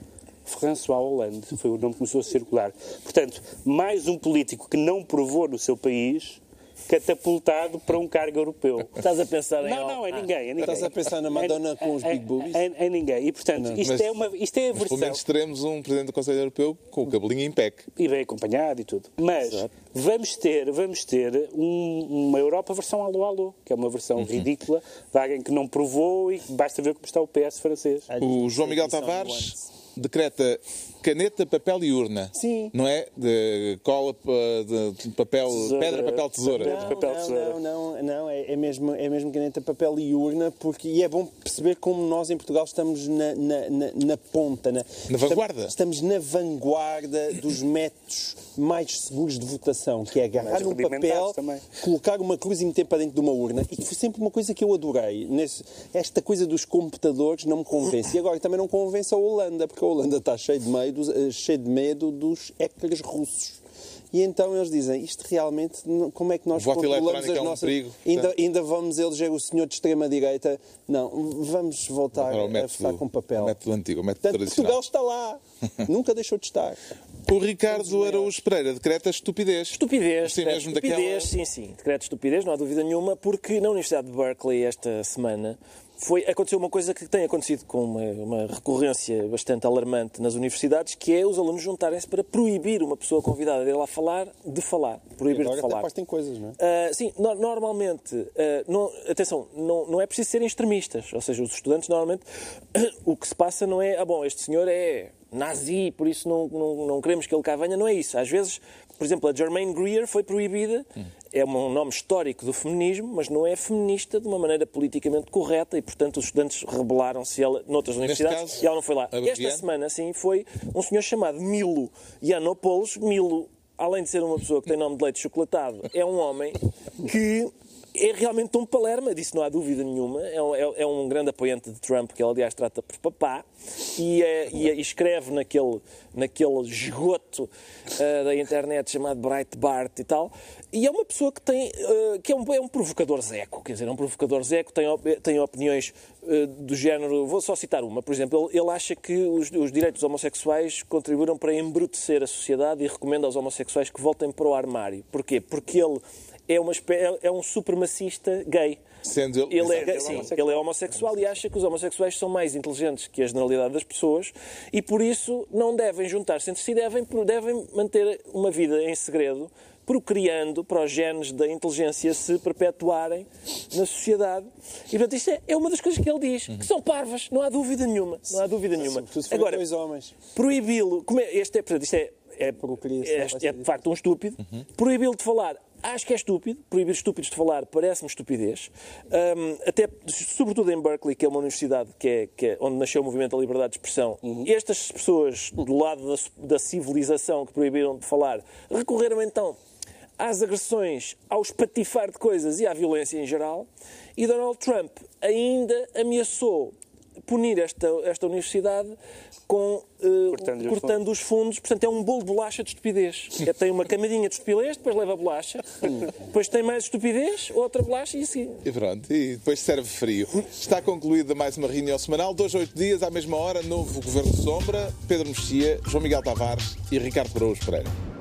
François Hollande foi o nome que começou a circular. Portanto, mais um político que não provou no seu país catapultado para um cargo europeu. Estás a pensar em Não, não, é Ah. ninguém. É ninguém. Estás a pensar na Madonna com os Em- big boobies? Em, em ninguém. E, portanto, isto, Mas- é uma, isto é a Mas pelo versão. menos teremos um Presidente do Conselho Europeu com o cabelinho em PEC. E bem acompanhado e tudo. Mas vamos ter, vamos ter um- uma Europa versão alô-alô, que é uma versão Uhum. ridícula de alguém que não provou e basta ver como está o PS francês. O João Miguel Tavares decreta caneta, papel e urna. Sim. Não é? De cola, de papel, Tesoura. pedra, papel, tesoura. Pedra, papel, não, tesoura. não, não, não, é, é mesmo, é mesmo caneta, papel e urna, porque, e é bom perceber como nós em Portugal estamos na, na, na, na ponta, na, Na vanguarda. Estamos na vanguarda dos métodos mais seguros de votação, que é agarrar rudimentares papel, também. colocar uma cruz e meter para dentro de uma urna. E foi sempre uma coisa que eu adorei. Nesse, esta coisa dos computadores não me convence. E agora também não convence a Holanda, porque a Holanda está cheia de medo, eh, cheia de medo dos hackers russos. E então eles dizem, isto realmente, como é que nós O voto controlamos eletrónico as é um nossas... perigo, ainda, ainda vamos eleger o senhor de extrema-direita. Não, vamos voltar Para o a método, votar com papel. o método antigo, o método Portanto, tradicional. Portugal está lá. Nunca deixou de estar. O Ricardo Araújo Pereira decreta estupidez. Estupidez, Sim, mesmo de estupidez, daquela- sim, sim. Decreto de estupidez, não há dúvida nenhuma, porque na Universidade de Berkeley esta semana foi, aconteceu uma coisa que tem acontecido com uma, uma recorrência bastante alarmante nas universidades, que é os alunos juntarem-se para proibir uma pessoa convidada a ir lá falar de falar. Proibir Agora de até falar. postem coisas, não é? Ah, sim, no- normalmente, ah, não- atenção, não, não é preciso serem extremistas. Ou seja, os estudantes normalmente o que se passa não é, ah bom, este senhor é nazi, por isso não, não, não queremos que ele cá venha. Não é isso. Às vezes, por exemplo, a Germaine Greer foi proibida, é um nome histórico do feminismo, mas não é feminista de uma maneira politicamente correta e, portanto, os estudantes rebelaram-se ela noutras universidades caso, e ela não foi lá. Esta semana, sim, foi um senhor chamado Milo Yiannopoulos. Milo, além de ser uma pessoa que tem nome de leite chocolatado, é um homem que é realmente um palerma, disso não há dúvida nenhuma. É um, é- é um grande apoiante de Trump, que ele, aliás, trata por papá, e, é- e é- escreve naquele, naquele esgoto ah, da internet chamado Breitbart e tal. E é uma pessoa que tem ah, que é um, é um provocador zeco, quer dizer, é um provocador zeco, tem, op- tem opiniões ah, do género. Vou só citar uma, por exemplo, ele, ele acha que os, os direitos homossexuais contribuíram para embrutecer a sociedade e recomenda aos homossexuais que voltem para o armário. Porquê? Porque ele é, uma, é- é um supremacista gay. Sendo ele- Ele é, ele sim, homossexual. ele é homossexual e acha que os homossexuais são mais inteligentes que a generalidade das pessoas e por isso não devem juntar-se entre si, devem, devem manter uma vida em segredo, procriando para os genes da inteligência se perpetuarem na sociedade. E portanto isto é, é uma das coisas que ele diz, que são parvas, não há dúvida nenhuma. Não há dúvida nenhuma. Agora, proibi-lo, como é, este é, portanto, isto é, é, é, é de facto um estúpido, proibi-lo de falar, acho que é estúpido, proibir estúpidos de falar parece-me estupidez, Hum, até, sobretudo em Berkeley, que é uma universidade que é, que é onde nasceu o movimento da liberdade de expressão, estas pessoas do lado da, da civilização que proibiram de falar, recorreram então às agressões, ao espatifar de coisas e à violência em geral, e Donald Trump ainda ameaçou punir esta, esta universidade com eh, Cortando-lhe os cortando os fundos. Portanto, é um bolo de bolacha de estupidez. É, tem uma camadinha de estupidez, depois leva a bolacha, depois tem mais estupidez, outra bolacha e assim. E pronto, e depois serve frio. Está concluída mais uma reunião semanal, dois, oito dias, à mesma hora, novo Governo Sombra, Pedro Mexia, João Miguel Tavares e Ricardo Araújo Pereira.